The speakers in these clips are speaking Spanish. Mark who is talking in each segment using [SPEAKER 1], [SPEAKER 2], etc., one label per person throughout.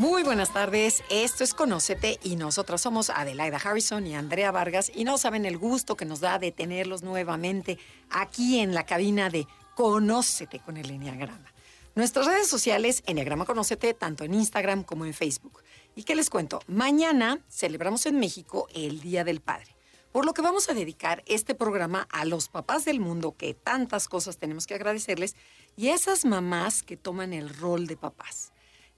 [SPEAKER 1] Muy buenas tardes, esto es Conócete y nosotros somos Adelaida Harrison y Andrea Vargas y no saben el gusto que nos da de tenerlos nuevamente aquí en la cabina de Conócete con el Enneagrama. Nuestras redes sociales, Enneagrama Conócete, tanto en Instagram como en Facebook. ¿Y qué les cuento? Mañana celebramos en México el Día del Padre, por lo que vamos a dedicar este programa a los papás del mundo que tantas cosas tenemos que agradecerles y a esas mamás que toman el rol de papás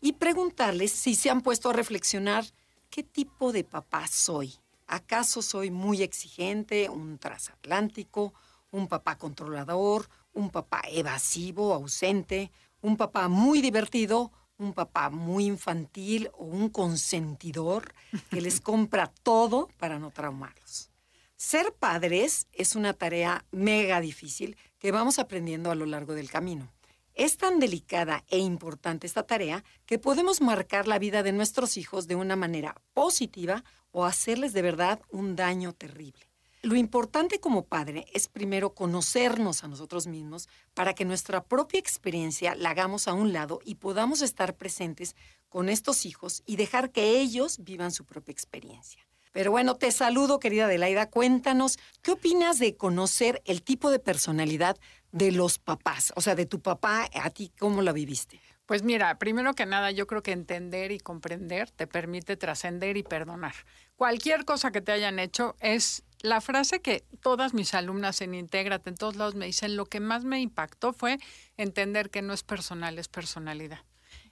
[SPEAKER 1] y preguntarles si se han puesto a reflexionar qué tipo de papá soy. ¿Acaso soy muy exigente, un transatlántico, un papá controlador, un papá evasivo, ausente, un papá muy divertido, un papá muy infantil o un consentidor que les compra todo para no traumarlos? Ser padres es una tarea mega difícil que vamos aprendiendo a lo largo del camino. Es tan delicada e importante esta tarea que podemos marcar la vida de nuestros hijos de una manera positiva o hacerles de verdad un daño terrible. Lo importante como padre es primero conocernos a nosotros mismos para que nuestra propia experiencia la hagamos a un lado y podamos estar presentes con estos hijos y dejar que ellos vivan su propia experiencia. Pero bueno, te saludo, querida Adelaida. Cuéntanos, ¿qué opinas de conocer el tipo de personalidad de los papás? O sea, de tu papá, ¿a ti cómo la viviste?
[SPEAKER 2] Pues mira, primero que nada, yo creo que entender y comprender te permite trascender y perdonar. Cualquier cosa que te hayan hecho es la frase que todas mis alumnas en Intégrate, en todos lados me dicen, lo que más me impactó fue entender que no es personal, es personalidad.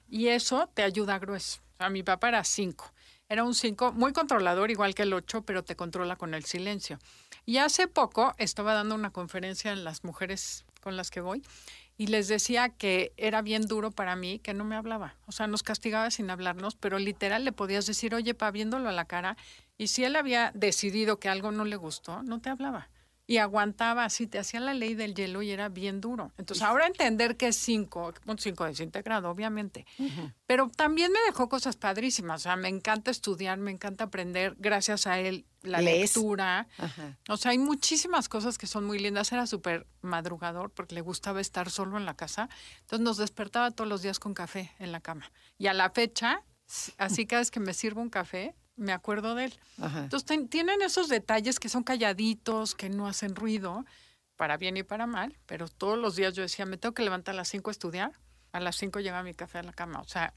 [SPEAKER 2] Y eso te ayuda grueso. O sea, mi papá era cinco. Era un 5 muy controlador, igual que el 8, pero te controla con el silencio. Y hace poco estaba dando una conferencia en las mujeres con las que voy y les decía que era bien duro para mí que no me hablaba. O sea, nos castigaba sin hablarnos, pero literal le podías decir, oye, pa, viéndolo a la cara, y si él había decidido que algo no le gustó, no te hablaba y aguantaba así, te hacía la ley del hielo y era bien duro. Entonces, ahora entender que es cinco, un cinco desintegrado, obviamente. Pero también me dejó cosas padrísimas. O sea, me encanta estudiar, me encanta aprender. Gracias a él, la lectura. O sea, hay muchísimas cosas que son muy lindas. Era súper madrugador porque le gustaba estar solo en la casa. Entonces, nos despertaba todos los días con café en la cama. Y a la fecha, así cada vez que me sirvo un café, me acuerdo de él. Entonces tienen esos detalles que son calladitos, que no hacen ruido, para bien y para mal, pero todos los días yo decía, me tengo que levantar a las 5 a estudiar, a las 5 llega mi café a la cama. O sea,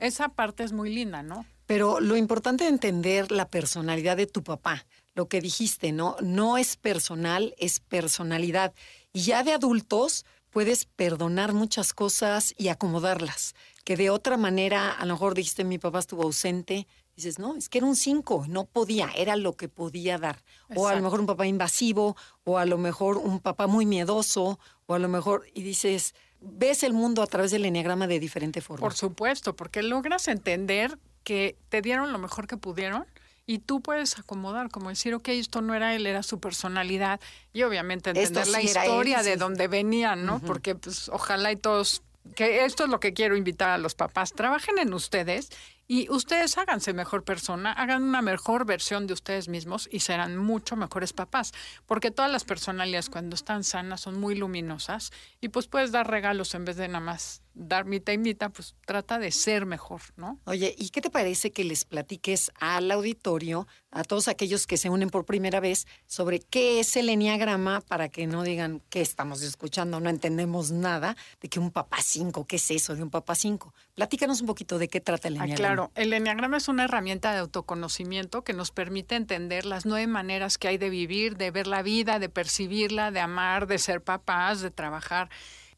[SPEAKER 2] esa parte es muy linda, ¿no?
[SPEAKER 1] Pero lo importante es entender la personalidad de tu papá, lo que dijiste, ¿no? No es personal, es personalidad. Y ya de adultos puedes perdonar muchas cosas y acomodarlas, que de otra manera, a lo mejor dijiste, mi papá estuvo ausente, dices, no, es que era un 5, no podía, era lo que podía dar. O a lo mejor un papá invasivo, o a lo mejor un papá muy miedoso, o a lo mejor, y dices, ves el mundo a través del enneagrama de diferente forma.
[SPEAKER 2] Por supuesto, porque logras entender que te dieron lo mejor que pudieron y tú puedes acomodar, como decir, ok, esto no era él, era su personalidad, y obviamente entender la historia de dónde venían, ¿no? Porque pues ojalá y todos que esto es lo que quiero invitar a los papás, trabajen en ustedes y ustedes háganse mejor persona, hagan una mejor versión de ustedes mismos y serán mucho mejores papás, porque todas las personalidades cuando están sanas son muy luminosas y pues puedes dar regalos en vez de nada más dar mitad y mitad, pues trata de ser mejor, ¿no?
[SPEAKER 1] Oye, ¿y qué te parece que les platiques al auditorio, a todos aquellos que se unen por primera vez, sobre qué es el enneagrama para que no digan qué estamos escuchando, no entendemos nada de que un papá 5, qué es eso de un papá 5? Platícanos un poquito de qué trata el ah, enneagrama.
[SPEAKER 2] claro, el enneagrama es una herramienta de autoconocimiento que nos permite entender las nueve maneras que hay de vivir, de ver la vida, de percibirla, de amar, de ser papás, de trabajar.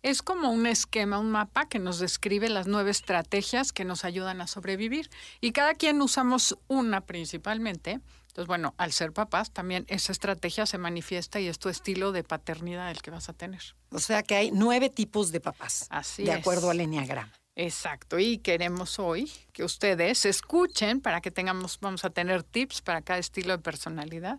[SPEAKER 2] Es como un esquema, un mapa que nos describe las nueve estrategias que nos ayudan a sobrevivir. Y cada quien usamos una principalmente. Entonces, bueno, al ser papás, también esa estrategia se manifiesta y es tu estilo de paternidad el que vas a tener.
[SPEAKER 1] O sea que hay nueve tipos de papás.
[SPEAKER 2] Así
[SPEAKER 1] De acuerdo al enneagrama.
[SPEAKER 2] Exacto, y queremos hoy que ustedes escuchen para que tengamos, vamos a tener tips para cada estilo de personalidad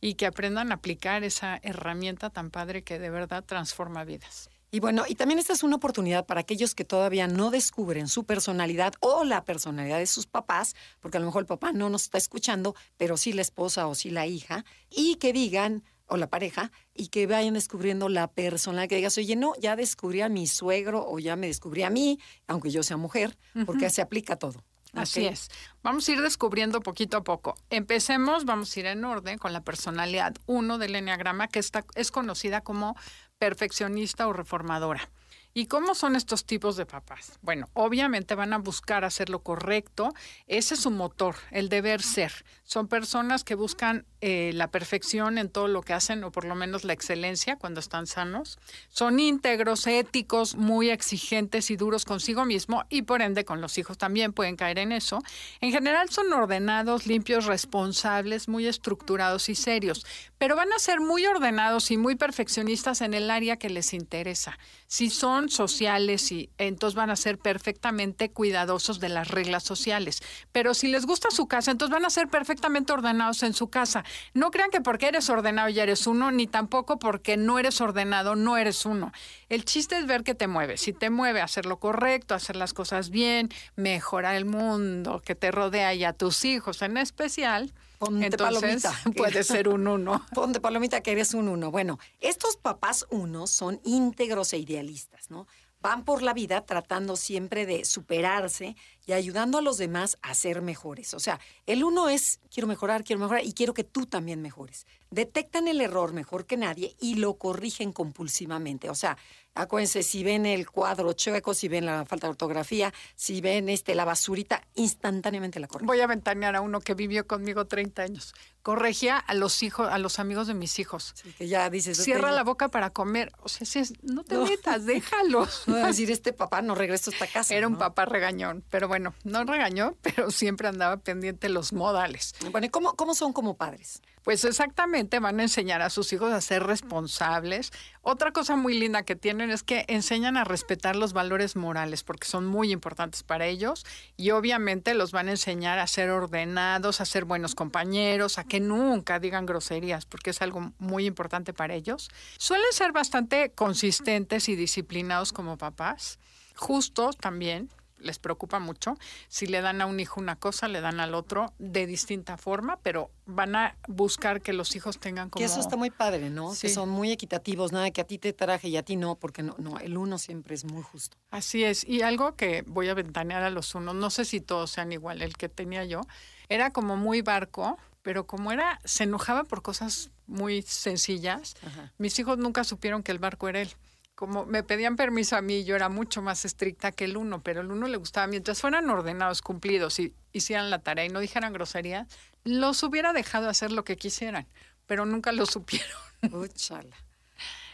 [SPEAKER 2] y que aprendan a aplicar esa herramienta tan padre que de verdad transforma vidas.
[SPEAKER 1] Y bueno, y también esta es una oportunidad para aquellos que todavía no descubren su personalidad o la personalidad de sus papás, porque a lo mejor el papá no nos está escuchando, pero sí la esposa o sí la hija, y que digan, o la pareja, y que vayan descubriendo la personalidad, que digas, oye, no, ya descubrí a mi suegro o ya me descubrí a mí, aunque yo sea mujer, porque se aplica todo.
[SPEAKER 2] Así es. Vamos a ir descubriendo poquito a poco. Empecemos, vamos a ir en orden con la personalidad 1 del Enneagrama, que está, es conocida como perfeccionista o reformadora. ¿Y cómo son estos tipos de papás? Bueno, obviamente van a buscar hacer lo correcto. Ese es su motor, el deber ser. Son personas que buscan eh, la perfección en todo lo que hacen, o por lo menos la excelencia cuando están sanos. Son íntegros, éticos, muy exigentes y duros consigo mismo y por ende con los hijos también pueden caer en eso. En general son ordenados, limpios, responsables, muy estructurados y serios, pero van a ser muy ordenados y muy perfeccionistas en el área que les interesa. Si son sociales y entonces van a ser perfectamente cuidadosos de las reglas sociales. Pero si les gusta su casa, entonces van a ser perfectamente ordenados en su casa. No crean que porque eres ordenado ya eres uno, ni tampoco porque no eres ordenado no eres uno. El chiste es ver que te mueve. Si te mueve a hacer lo correcto, hacer las cosas bien, mejorar el mundo que te rodea y a tus hijos en especial,
[SPEAKER 1] Ponte
[SPEAKER 2] entonces
[SPEAKER 1] palomita.
[SPEAKER 2] puede ser un uno.
[SPEAKER 1] Ponte palomita que eres un uno. Bueno, estos papás unos son íntegros e idealistas, ¿no? Van por la vida tratando siempre de superarse y ayudando a los demás a ser mejores. O sea, el uno es quiero mejorar, quiero mejorar y quiero que tú también mejores. Detectan el error mejor que nadie y lo corrigen compulsivamente. O sea, acuérdense, si ven el cuadro chueco, si ven la falta de ortografía, si ven este la basurita, instantáneamente la corrigen.
[SPEAKER 2] Voy a ventanear a uno que vivió conmigo 30 años. Corregía a los hijos, a los amigos de mis hijos.
[SPEAKER 1] Sí, que ya dices,
[SPEAKER 2] Cierra la boca para comer. O sea, si es- no te
[SPEAKER 1] No.
[SPEAKER 2] metas, déjalos.
[SPEAKER 1] No a decir, este papá no regreso a esta casa.
[SPEAKER 2] Era un papá regañón, pero bueno, no regañó, pero siempre andaba pendiente los modales.
[SPEAKER 1] Bueno, ¿y cómo, cómo son como padres?
[SPEAKER 2] Pues exactamente, van a enseñar a sus hijos a ser responsables. Otra cosa muy linda que tienen es que enseñan a respetar los valores morales, porque son muy importantes para ellos y obviamente los van a enseñar a ser ordenados, a ser buenos compañeros, a que nunca digan groserías, porque es algo muy importante para ellos. Suelen ser bastante consistentes y disciplinados como papás, justos también, les preocupa mucho. Si le dan a un hijo una cosa, le dan al otro de distinta forma, pero van a buscar que los hijos tengan como...
[SPEAKER 1] Que eso está muy padre, ¿no? Que son muy equitativos, nada que a ti te traje y a ti no, porque no, no, el uno siempre es muy justo.
[SPEAKER 2] Así es. Y algo que voy a ventanear a los unos, no sé si todos sean igual, el que tenía yo, era como muy barco, pero como era, se enojaba por cosas muy sencillas,
[SPEAKER 1] Ajá.
[SPEAKER 2] mis hijos nunca supieron que el barco era él. Como me pedían permiso a mí, yo era mucho más estricta que el uno, pero el uno le gustaba, mientras fueran ordenados, cumplidos y hicieran la tarea y no dijeran grosería, los hubiera dejado hacer lo que quisieran, pero nunca lo supieron.
[SPEAKER 1] Úchala.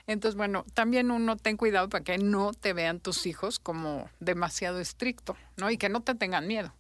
[SPEAKER 2] Entonces, bueno, también uno ten cuidado para que no te vean tus hijos como demasiado estricto, ¿no? Y que no te tengan miedo.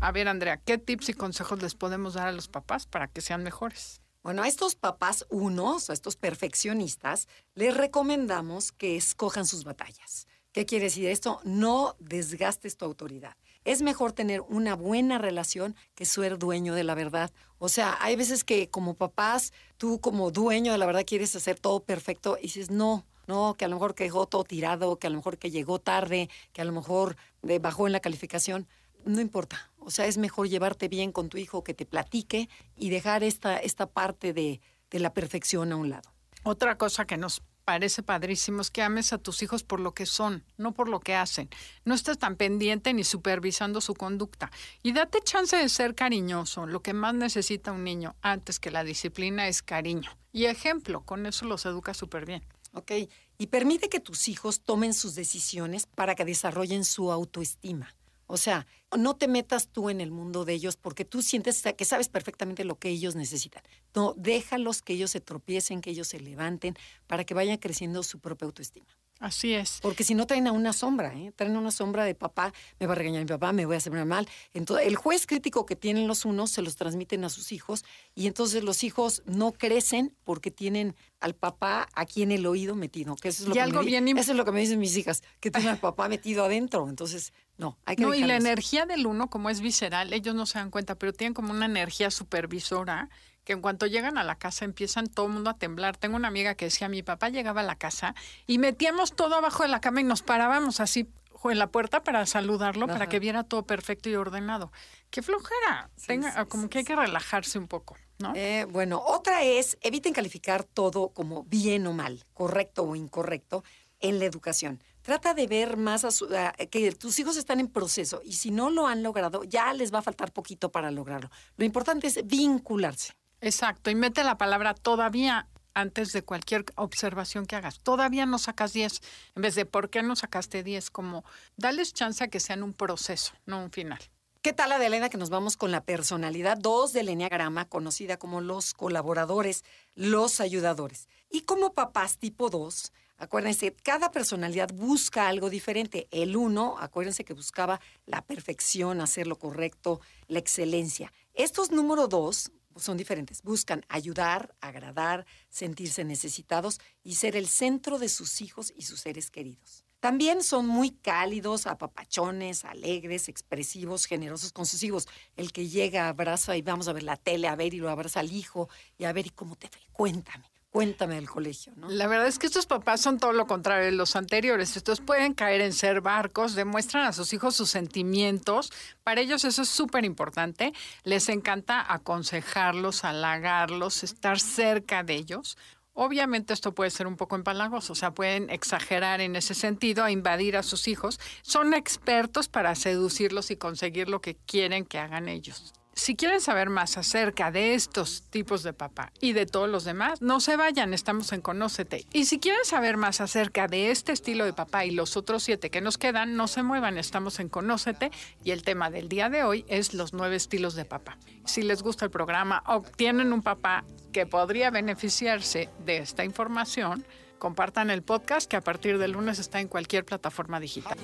[SPEAKER 2] A ver, Andrea, ¿qué tips y consejos les podemos dar a los papás para que sean mejores?
[SPEAKER 1] Bueno, a estos papás unos, a estos perfeccionistas, les recomendamos que escojan sus batallas. ¿Qué quiere decir esto? No desgastes tu autoridad. Es mejor tener una buena relación que ser dueño de la verdad. O sea, hay veces que como papás, tú como dueño de la verdad quieres hacer todo perfecto y dices, no, no, que a lo mejor que dejó todo tirado, que a lo mejor que llegó tarde, que a lo mejor eh, bajó en la calificación. No importa. O sea, es mejor llevarte bien con tu hijo, que te platique y dejar esta, esta parte de, de la perfección a un lado.
[SPEAKER 2] Otra cosa que nos parece padrísimo es que ames a tus hijos por lo que son, no por lo que hacen. No estés tan pendiente ni supervisando su conducta. Y date chance de ser cariñoso. Lo que más necesita un niño antes que la disciplina es cariño. Y ejemplo, con eso los educa súper bien.
[SPEAKER 1] ¿Ok? Y permite que tus hijos tomen sus decisiones para que desarrollen su autoestima. O sea, no te metas tú en el mundo de ellos porque tú sientes que sabes perfectamente lo que ellos necesitan. No, déjalos que ellos se tropiecen, que ellos se levanten para que vayan creciendo su propia autoestima.
[SPEAKER 2] Así es.
[SPEAKER 1] Porque si no traen a una sombra, ¿eh? traen una sombra de papá, me va a regañar mi papá, me voy a hacer mal. Entonces, el juez crítico que tienen los unos se los transmiten a sus hijos y entonces los hijos no crecen porque tienen al papá aquí en el oído metido. Que eso es lo
[SPEAKER 2] Y
[SPEAKER 1] que
[SPEAKER 2] algo
[SPEAKER 1] me,
[SPEAKER 2] bien
[SPEAKER 1] Eso es lo que me dicen mis hijas, que tienen al papá metido adentro. Entonces, no, hay que
[SPEAKER 2] No, y la energía del uno, como es visceral, ellos no se dan cuenta, pero tienen como una energía supervisora que en cuanto llegan a la casa empiezan todo el mundo a temblar. Tengo una amiga que decía, mi papá llegaba a la casa y metíamos todo abajo de la cama y nos parábamos así en la puerta para saludarlo, para que viera todo perfecto y ordenado. ¡Qué flojera! Tenga, como que hay que relajarse un poco. ¿No?
[SPEAKER 1] Eh, bueno, otra es, eviten calificar todo como bien o mal, correcto o incorrecto en la educación. Trata de ver más a que tus hijos están en proceso y si no lo han logrado, ya les va a faltar poquito para lograrlo. Lo importante es vincularse.
[SPEAKER 2] Exacto, y mete la palabra todavía antes de cualquier observación que hagas. Todavía no sacas 10, en vez de ¿por qué no sacaste 10? Como dales chance a que sean un proceso, no un final.
[SPEAKER 1] ¿Qué tal, Adelena, que nos vamos con la personalidad 2 del Enneagrama, conocida como los colaboradores, los ayudadores? Y como papás tipo 2, acuérdense, cada personalidad busca algo diferente. El 1, acuérdense que buscaba la perfección, hacer lo correcto, la excelencia. Estos número 2 son diferentes. Buscan ayudar, agradar, sentirse necesitados y ser el centro de sus hijos y sus seres queridos. También son muy cálidos, apapachones, alegres, expresivos, generosos con sus hijos. El que llega, abraza y vamos a ver la tele, a ver y lo abraza al hijo y a ver y cómo te fue. Cuéntame. Cuéntame del colegio, ¿no?
[SPEAKER 2] La verdad es que estos papás son todo lo contrario de los anteriores. Estos pueden caer en ser barcos, demuestran a sus hijos sus sentimientos. Para ellos eso es súper importante. Les encanta aconsejarlos, halagarlos, estar cerca de ellos. Obviamente esto puede ser un poco empalagoso, o sea, pueden exagerar en ese sentido, a invadir a sus hijos. Son expertos para seducirlos y conseguir lo que quieren que hagan ellos. Si quieren saber más acerca de estos tipos de papá y de todos los demás, no se vayan, estamos en Conócete. Y si quieren saber más acerca de este estilo de papá y los otros siete que nos quedan, no se muevan, estamos en Conócete y el tema del día de hoy es los nueve estilos de papá. Si les gusta el programa o tienen un papá que podría beneficiarse de esta información, compartan el podcast que a partir del lunes está en cualquier plataforma digital.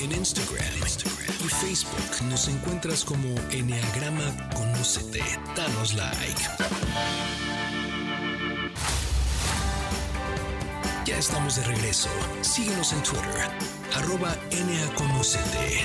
[SPEAKER 3] En Instagram, y Facebook nos encuentras como Enneagrama Conócete. Danos like. Ya estamos de regreso. Síguenos en Twitter, arroba Conocete.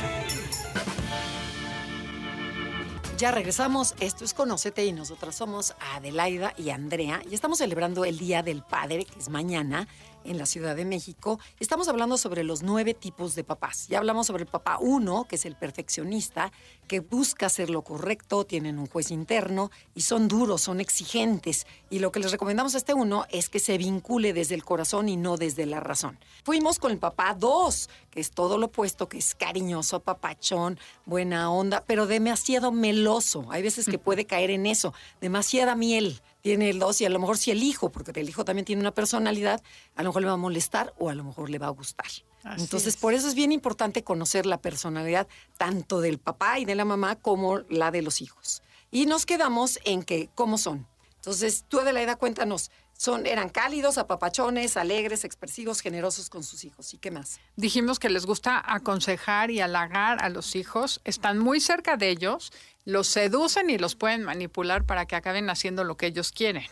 [SPEAKER 1] Ya regresamos, esto es Conócete y nosotras somos Adelaida y Andrea y estamos celebrando el Día del Padre, que es mañana, en la Ciudad de México. Estamos hablando sobre los nueve tipos de papás. Ya hablamos sobre el papá uno, que es el perfeccionista, que busca hacer lo correcto, tienen un juez interno y son duros, son exigentes. Y lo que les recomendamos a este uno es que se vincule desde el corazón y no desde la razón. Fuimos con el papá dos, que es todo lo opuesto, que es cariñoso, papachón, buena onda, pero demasiado meloso. Hay veces que puede caer en eso, demasiada miel tiene el dos y a lo mejor si el hijo, porque el hijo también tiene una personalidad, a lo mejor le va a molestar o a lo mejor le va a gustar. Entonces, por eso es bien importante conocer la personalidad tanto del papá y de la mamá como la de los hijos. Y nos quedamos en que, ¿cómo son? Entonces, tú, de la edad cuéntanos, son, eran cálidos, apapachones, alegres, expresivos, generosos con sus hijos. ¿Y qué más?
[SPEAKER 2] Dijimos que les gusta aconsejar y halagar a los hijos, están muy cerca de ellos, los seducen y los pueden manipular para que acaben haciendo lo que ellos quieren.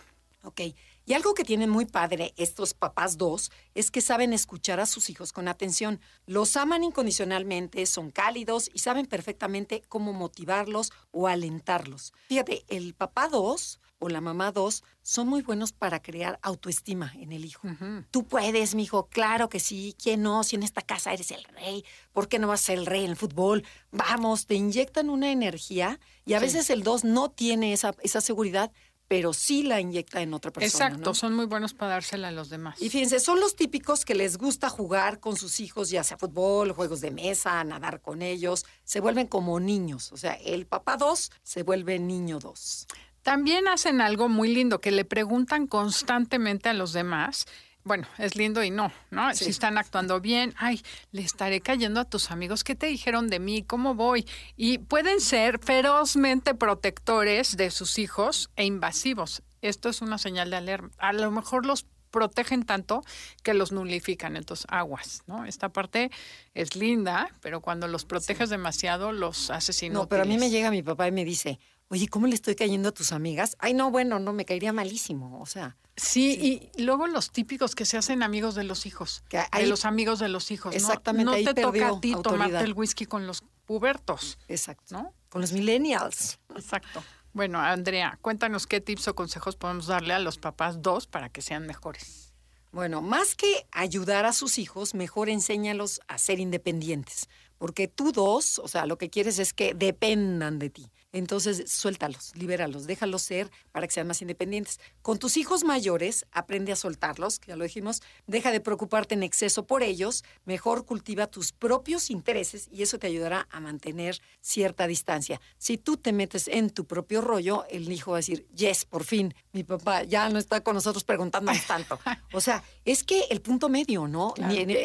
[SPEAKER 1] Ok. Y algo que tienen muy padre estos papás dos es que saben escuchar a sus hijos con atención. Los aman incondicionalmente, son cálidos y saben perfectamente cómo motivarlos o alentarlos. Fíjate, el papá dos o la mamá dos son muy buenos para crear autoestima en el hijo. Tú puedes, mi hijo, claro que sí. ¿Quién no? Si en esta casa eres el rey, ¿por qué no vas a ser el rey en el fútbol? Vamos, te inyectan una energía y a veces el dos no tiene esa, esa seguridad, pero sí la inyecta en otra persona.
[SPEAKER 2] Exacto, son muy buenos para dársela a los demás.
[SPEAKER 1] Y fíjense, son los típicos que les gusta jugar con sus hijos, ya sea fútbol, juegos de mesa, nadar con ellos, se vuelven como niños. O sea, el papá dos se vuelve niño dos.
[SPEAKER 2] También hacen algo muy lindo, que le preguntan constantemente a los demás bueno, es lindo y no, ¿no? Si están actuando bien, ay, le estaré cayendo a tus amigos, ¿qué te dijeron de mí? ¿Cómo voy? Y pueden ser ferozmente protectores de sus hijos e invasivos. Esto es una señal de alerta. A lo mejor los protegen tanto que los nulifican, entonces aguas, ¿no? Esta parte es linda, pero cuando los proteges demasiado los asesinan.
[SPEAKER 1] No, pero a mí me llega mi papá y me dice, oye, ¿cómo le estoy cayendo a tus amigas? Ay, no, bueno, no, me caería malísimo, o sea.
[SPEAKER 2] Sí, y luego los típicos que se hacen amigos de los hijos, de los amigos de los hijos.
[SPEAKER 1] Exactamente.
[SPEAKER 2] No, no te toca a ti tomarte el whisky con los pubertos.
[SPEAKER 1] Exacto. ¿No? Con los millennials.
[SPEAKER 2] Exacto. Bueno, Andrea, cuéntanos qué tips o consejos podemos darle a los papás dos para que sean mejores.
[SPEAKER 1] Bueno, más que ayudar a sus hijos, mejor enséñalos a ser independientes. Porque tú dos, o sea, lo que quieres es que dependan de ti. Entonces, suéltalos, libéralos, déjalos ser para que sean más independientes. Con tus hijos mayores, aprende a soltarlos, que ya lo dijimos, deja de preocuparte en exceso por ellos, mejor cultiva tus propios intereses y eso te ayudará a mantener cierta distancia. Si tú te metes en tu propio rollo, el hijo va a decir, yes, por fin, mi papá ya no está con nosotros preguntándonos tanto. O sea, es que el punto medio, ¿no?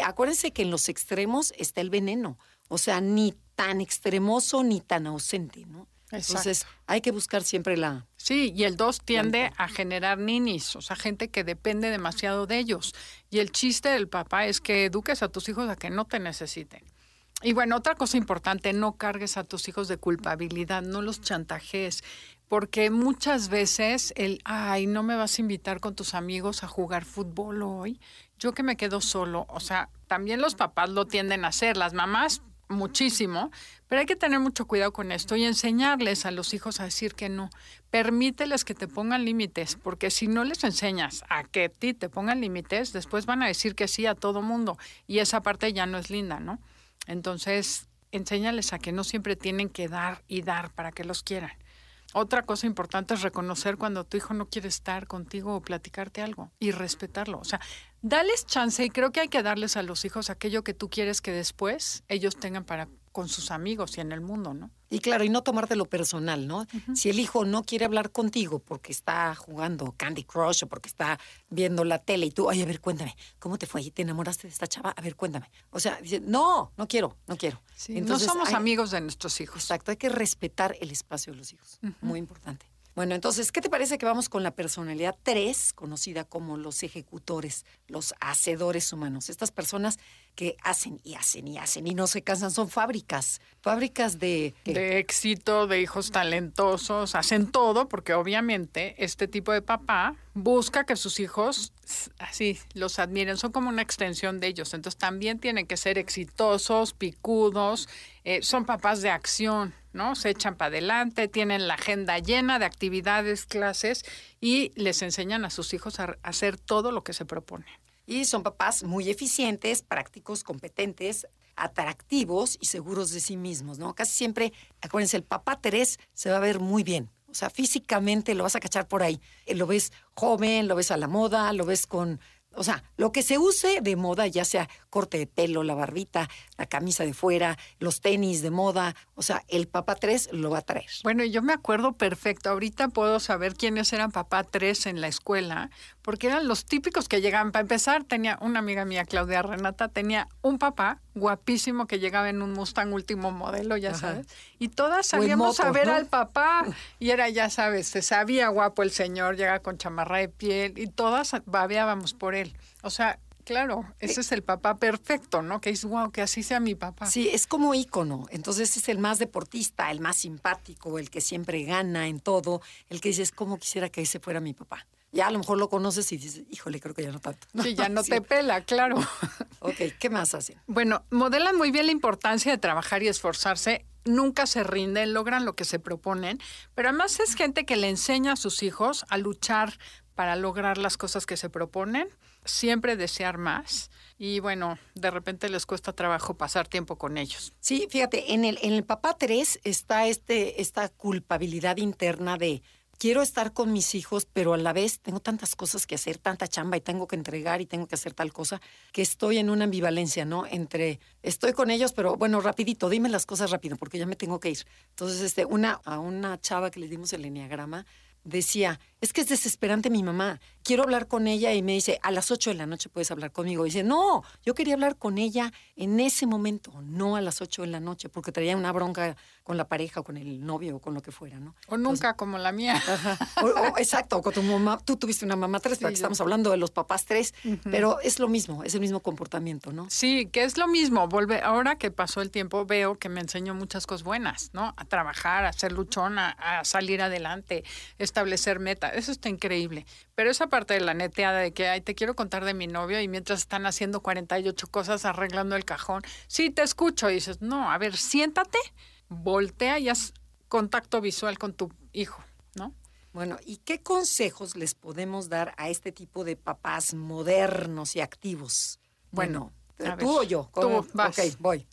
[SPEAKER 1] acuérdense que en los extremos está el veneno. O sea, ni tan extremoso ni tan ausente, ¿no? Entonces, hay que buscar siempre la...
[SPEAKER 2] Sí, y el 2 tiende a generar ninis, o sea, gente que depende demasiado de ellos. Y el chiste del papá es que eduques a tus hijos a que no te necesiten. Y bueno, otra cosa importante, no cargues a tus hijos de culpabilidad, no los chantajes, porque muchas veces el, ay, no me vas a invitar con tus amigos a jugar fútbol hoy, yo que me quedo solo, o sea, también los papás lo tienden a hacer, las mamás muchísimo, pero hay que tener mucho cuidado con esto y enseñarles a los hijos a decir que no. Permíteles que te pongan límites, porque si no les enseñas a que a ti te pongan límites, después van a decir que sí a todo mundo y esa parte ya no es linda, ¿no? Entonces, enséñales a que no siempre tienen que dar y dar para que los quieran. Otra cosa importante es reconocer cuando tu hijo no quiere estar contigo o platicarte algo y respetarlo. O sea, dales chance y creo que hay que darles a los hijos aquello que tú quieres que después ellos tengan para con sus amigos y en el mundo, ¿no?
[SPEAKER 1] Y claro, y no tomártelo personal, ¿no? Si el hijo no quiere hablar contigo porque está jugando Candy Crush o porque está viendo la tele y tú, oye, a ver, cuéntame, ¿cómo te fue? ¿Y te enamoraste de esta chava? A ver, cuéntame. O sea, dice, no, no quiero, no quiero.
[SPEAKER 2] Entonces, no somos amigos de nuestros hijos.
[SPEAKER 1] Exacto, hay que respetar el espacio de los hijos. Muy importante. Bueno, entonces, ¿qué te parece que vamos con la personalidad 3, conocida como los ejecutores, los hacedores humanos? Estas personas que hacen y hacen y hacen y no se cansan, son fábricas, fábricas de...
[SPEAKER 2] De éxito, de hijos talentosos, hacen todo porque obviamente este tipo de papá busca que sus hijos así los admiren, son como una extensión de ellos, entonces también tienen que ser exitosos, picudos, eh, son papás de acción, ¿no? Se echan para adelante, tienen la agenda llena de actividades, clases y les enseñan a sus hijos a hacer todo lo que se propone.
[SPEAKER 1] Y son papás muy eficientes, prácticos, competentes, atractivos y seguros de sí mismos, ¿no? Casi siempre, acuérdense, el papá Terés se va a ver muy bien. O sea, físicamente lo vas a cachar por ahí. Eh, lo ves joven, lo ves a la moda, lo ves con o sea, lo que se use de moda, ya sea corte de pelo, la barbita, la camisa de fuera, los tenis de moda, o sea, el papá 3 lo va a traer.
[SPEAKER 2] Bueno, yo me acuerdo perfecto, ahorita puedo saber quiénes eran papá 3 en la escuela, porque eran los típicos que llegaban. Para empezar, tenía una amiga mía, Claudia Renata, tenía un papá guapísimo que llegaba en un Mustang último modelo, ya sabes, y todas sabíamos a ver al papá, y era, ya sabes, se sabía guapo el señor, llega con chamarra de piel, y todas babeábamos por él. O sea, Claro, ese es el papá perfecto, ¿no? Que es wow, que así sea mi papá.
[SPEAKER 1] Sí, es como ícono. Entonces es el más deportista, el más simpático, el que siempre gana en todo, el que dices, ¿cómo quisiera que ese fuera mi papá? Ya a lo mejor lo conoces y dices, híjole, creo que ya no tanto.
[SPEAKER 2] Sí, ya no te pela, claro.
[SPEAKER 1] ok, ¿qué más hacen?
[SPEAKER 2] Bueno, modelan muy bien la importancia de trabajar y esforzarse. Nunca se rinden, logran lo que se proponen, pero además es gente que le enseña a sus hijos a luchar para lograr las cosas que se proponen siempre desear más y bueno, de repente les cuesta trabajo pasar tiempo con ellos.
[SPEAKER 1] Sí, fíjate, en el, en el papá 3 está este, esta culpabilidad interna de quiero estar con mis hijos, pero a la vez tengo tantas cosas que hacer, tanta chamba y tengo que entregar y tengo que hacer tal cosa, que estoy en una ambivalencia, ¿no? Entre estoy con ellos, pero bueno, rapidito, dime las cosas rápido porque ya me tengo que ir. Entonces, este, una, a una chava que le dimos el enneagrama, decía, es que es desesperante mi mamá, quiero hablar con ella y me dice, a las 8 de la noche puedes hablar conmigo. Y dice, no, yo quería hablar con ella en ese momento, no a las 8 de la noche, porque traía una bronca con la pareja o con el novio o con lo que fuera, ¿no?
[SPEAKER 2] O nunca como la mía.
[SPEAKER 1] exacto, o con tu mamá, tú tuviste una mamá tres, porque estamos hablando de los papás tres, pero es lo mismo, es el mismo comportamiento, ¿no?
[SPEAKER 2] Sí, que es lo mismo. Volve, ahora que pasó el tiempo, veo que me enseñó muchas cosas buenas, ¿no? A trabajar, a ser luchona, a salir adelante, establecer metas. Eso está increíble. Pero esa parte de la neteada de que, ay, te quiero contar de mi novio y mientras están haciendo 48 cosas arreglando el cajón, sí, te escucho y dices, no, a ver, siéntate, voltea y haz contacto visual con tu hijo. ¿no?
[SPEAKER 1] Bueno, ¿y qué consejos les podemos dar a este tipo de papás modernos y activos?
[SPEAKER 2] Bueno,
[SPEAKER 1] ¿tú o yo?
[SPEAKER 2] tú, vas.
[SPEAKER 1] Ok, voy.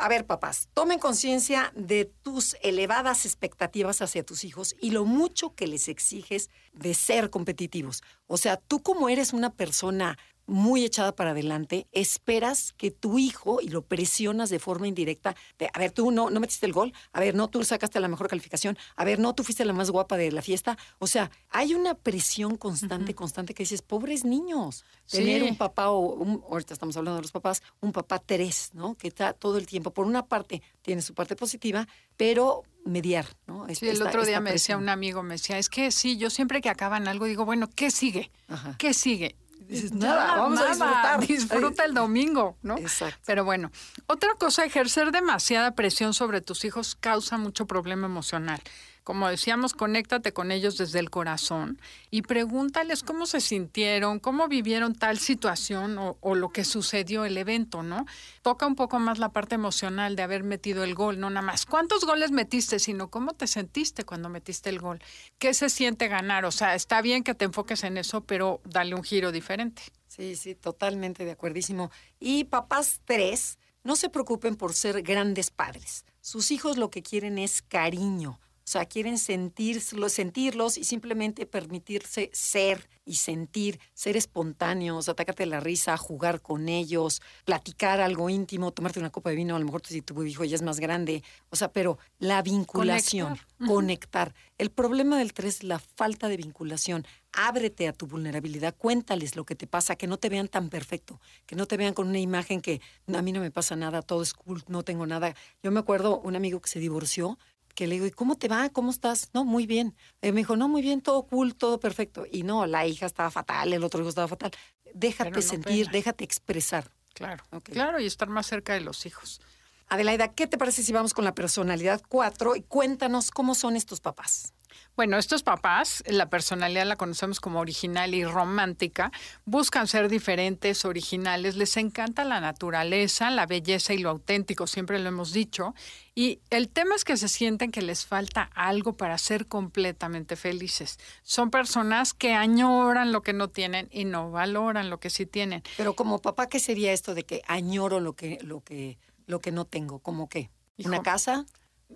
[SPEAKER 1] A ver, papás, tomen conciencia de tus elevadas expectativas hacia tus hijos y lo mucho que les exiges de ser competitivos. O sea, tú como eres una persona muy echada para adelante, esperas que tu hijo, y lo presionas de forma indirecta, de, a ver, tú no, no metiste el gol, a ver, no, tú sacaste la mejor calificación, a ver, no, tú fuiste la más guapa de la fiesta. O sea, hay una presión constante, constante que dices, pobres niños, tener un papá o, un- ahorita estamos hablando de los papás, un papá tres, ¿no? Que está todo el tiempo, por una parte, tiene su parte positiva, pero mediar, ¿no?
[SPEAKER 2] Sí, el otro día me decía un amigo, me decía, es que sí, yo siempre que acaban algo digo, bueno, ¿qué sigue?
[SPEAKER 1] Ajá.
[SPEAKER 2] ¿Qué sigue? Dices,
[SPEAKER 1] Nada, vamos a disfrutar.
[SPEAKER 2] Disfruta el domingo, ¿no?
[SPEAKER 1] Exacto.
[SPEAKER 2] Pero bueno, otra cosa, ejercer demasiada presión sobre tus hijos causa mucho problema emocional. Como decíamos, conéctate con ellos desde el corazón y pregúntales cómo se sintieron, cómo vivieron tal situación o, o lo que sucedió el evento, ¿no? Toca un poco más la parte emocional de haber metido el gol, no nada más cuántos goles metiste, sino cómo te sentiste cuando metiste el gol. ¿Qué se siente ganar? O sea, está bien que te enfoques en eso, pero dale un giro diferente.
[SPEAKER 1] Sí, sí, totalmente de acuerdísimo. Y papás tres, no se preocupen por ser grandes padres. Sus hijos lo que quieren es cariño. O sea, quieren sentirlos, sentirlos y simplemente permitirse ser y sentir, ser espontáneos, atácate la risa, jugar con ellos, platicar algo íntimo, tomarte una copa de vino, a lo mejor si tu hijo ya es más grande. O sea, pero la vinculación,
[SPEAKER 2] Conectar.
[SPEAKER 1] conectar. El problema del tres es la falta de vinculación. Ábrete a tu vulnerabilidad, cuéntales lo que te pasa, que no te vean tan perfecto, que no te vean con una imagen que a mí no me pasa nada, todo es cool, no tengo nada. Yo me acuerdo un amigo que se divorció, que le digo, ¿y cómo te va? ¿Cómo estás? No, muy bien. Eh, me dijo, no, muy bien, todo cool, todo perfecto. Y no, la hija estaba fatal, el otro hijo estaba fatal. Déjate
[SPEAKER 2] no
[SPEAKER 1] sentir,
[SPEAKER 2] pena.
[SPEAKER 1] déjate expresar.
[SPEAKER 2] Claro, claro, y estar más cerca de los hijos.
[SPEAKER 1] Adelaida, ¿qué te parece si vamos con la personalidad 4 y cuéntanos cómo son estos papás?
[SPEAKER 2] Bueno, estos papás, la personalidad la conocemos como original y romántica, buscan ser diferentes, originales, les encanta la naturaleza, la belleza y lo auténtico, siempre lo hemos dicho. Y el tema es que se sienten que les falta algo para ser completamente felices. Son personas que añoran lo que no tienen y no valoran lo que sí tienen.
[SPEAKER 1] Pero como papá, ¿qué sería esto de que añoro lo que, lo que, lo que no tengo? ¿Cómo qué? ¿Una
[SPEAKER 2] Hijo.
[SPEAKER 1] casa?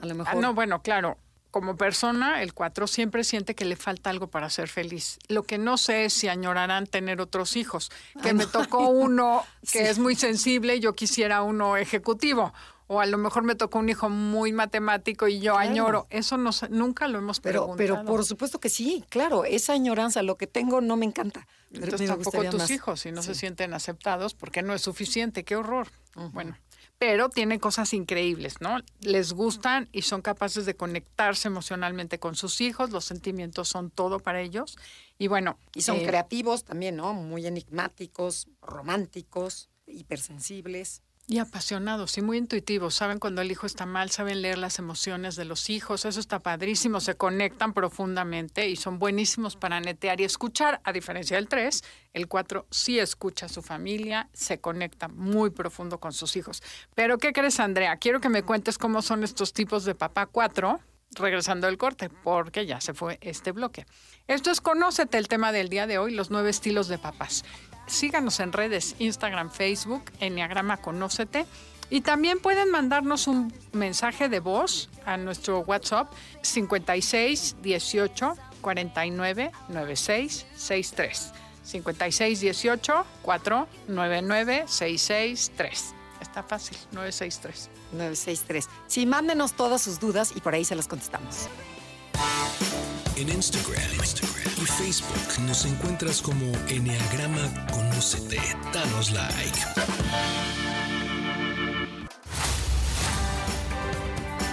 [SPEAKER 1] A lo
[SPEAKER 2] Ah,
[SPEAKER 1] mejor.
[SPEAKER 2] no, bueno, claro. Como persona, el 4 siempre siente que le falta algo para ser feliz. Lo que no sé es si añorarán tener otros hijos. Que
[SPEAKER 1] Ay,
[SPEAKER 2] me tocó uno que
[SPEAKER 1] Sí.
[SPEAKER 2] es muy sensible y yo quisiera uno ejecutivo. O a lo mejor me tocó un hijo muy matemático y yo
[SPEAKER 1] Claro.
[SPEAKER 2] añoro. Eso no, nunca lo hemos
[SPEAKER 1] pero,
[SPEAKER 2] preguntado.
[SPEAKER 1] pero por supuesto que sí, claro, esa añoranza, lo que tengo no me encanta. Pero
[SPEAKER 2] Entonces
[SPEAKER 1] me
[SPEAKER 2] tampoco tus
[SPEAKER 1] más.
[SPEAKER 2] hijos, si no se sienten aceptados, porque no es suficiente, qué horror. Bueno, pero tienen cosas increíbles, ¿no? Les gustan y son capaces de conectarse emocionalmente con sus hijos, los sentimientos son todo para ellos. Y bueno,
[SPEAKER 1] Y son
[SPEAKER 2] eh,
[SPEAKER 1] creativos también, ¿no? Muy enigmáticos, románticos, hipersensibles.
[SPEAKER 2] Y apasionados y muy intuitivos. Saben cuando el hijo está mal, saben leer las emociones de los hijos. Eso está padrísimo. Se conectan profundamente y son buenísimos para netear y escuchar. A diferencia del 3, el 4 sí escucha a su familia, se conecta muy profundo con sus hijos. Pero, ¿qué crees, Andrea? Quiero que me cuentes cómo son estos tipos de papá 4 regresando del corte, porque ya se fue este bloque. Esto es Conócete, el tema del día de hoy, los nueve estilos de papás. Síganos en redes, Instagram, Facebook, Enneagrama Conócete. Y también pueden mandarnos un mensaje de voz a nuestro WhatsApp 56 18 49 96 63. 56 18 499 663. Está fácil, 963.
[SPEAKER 1] 963. Sí, mándenos todas sus dudas y por ahí se las contestamos.
[SPEAKER 3] En Instagram, Instagram Facebook nos encuentras como Enneagrama Conócete. Danos like.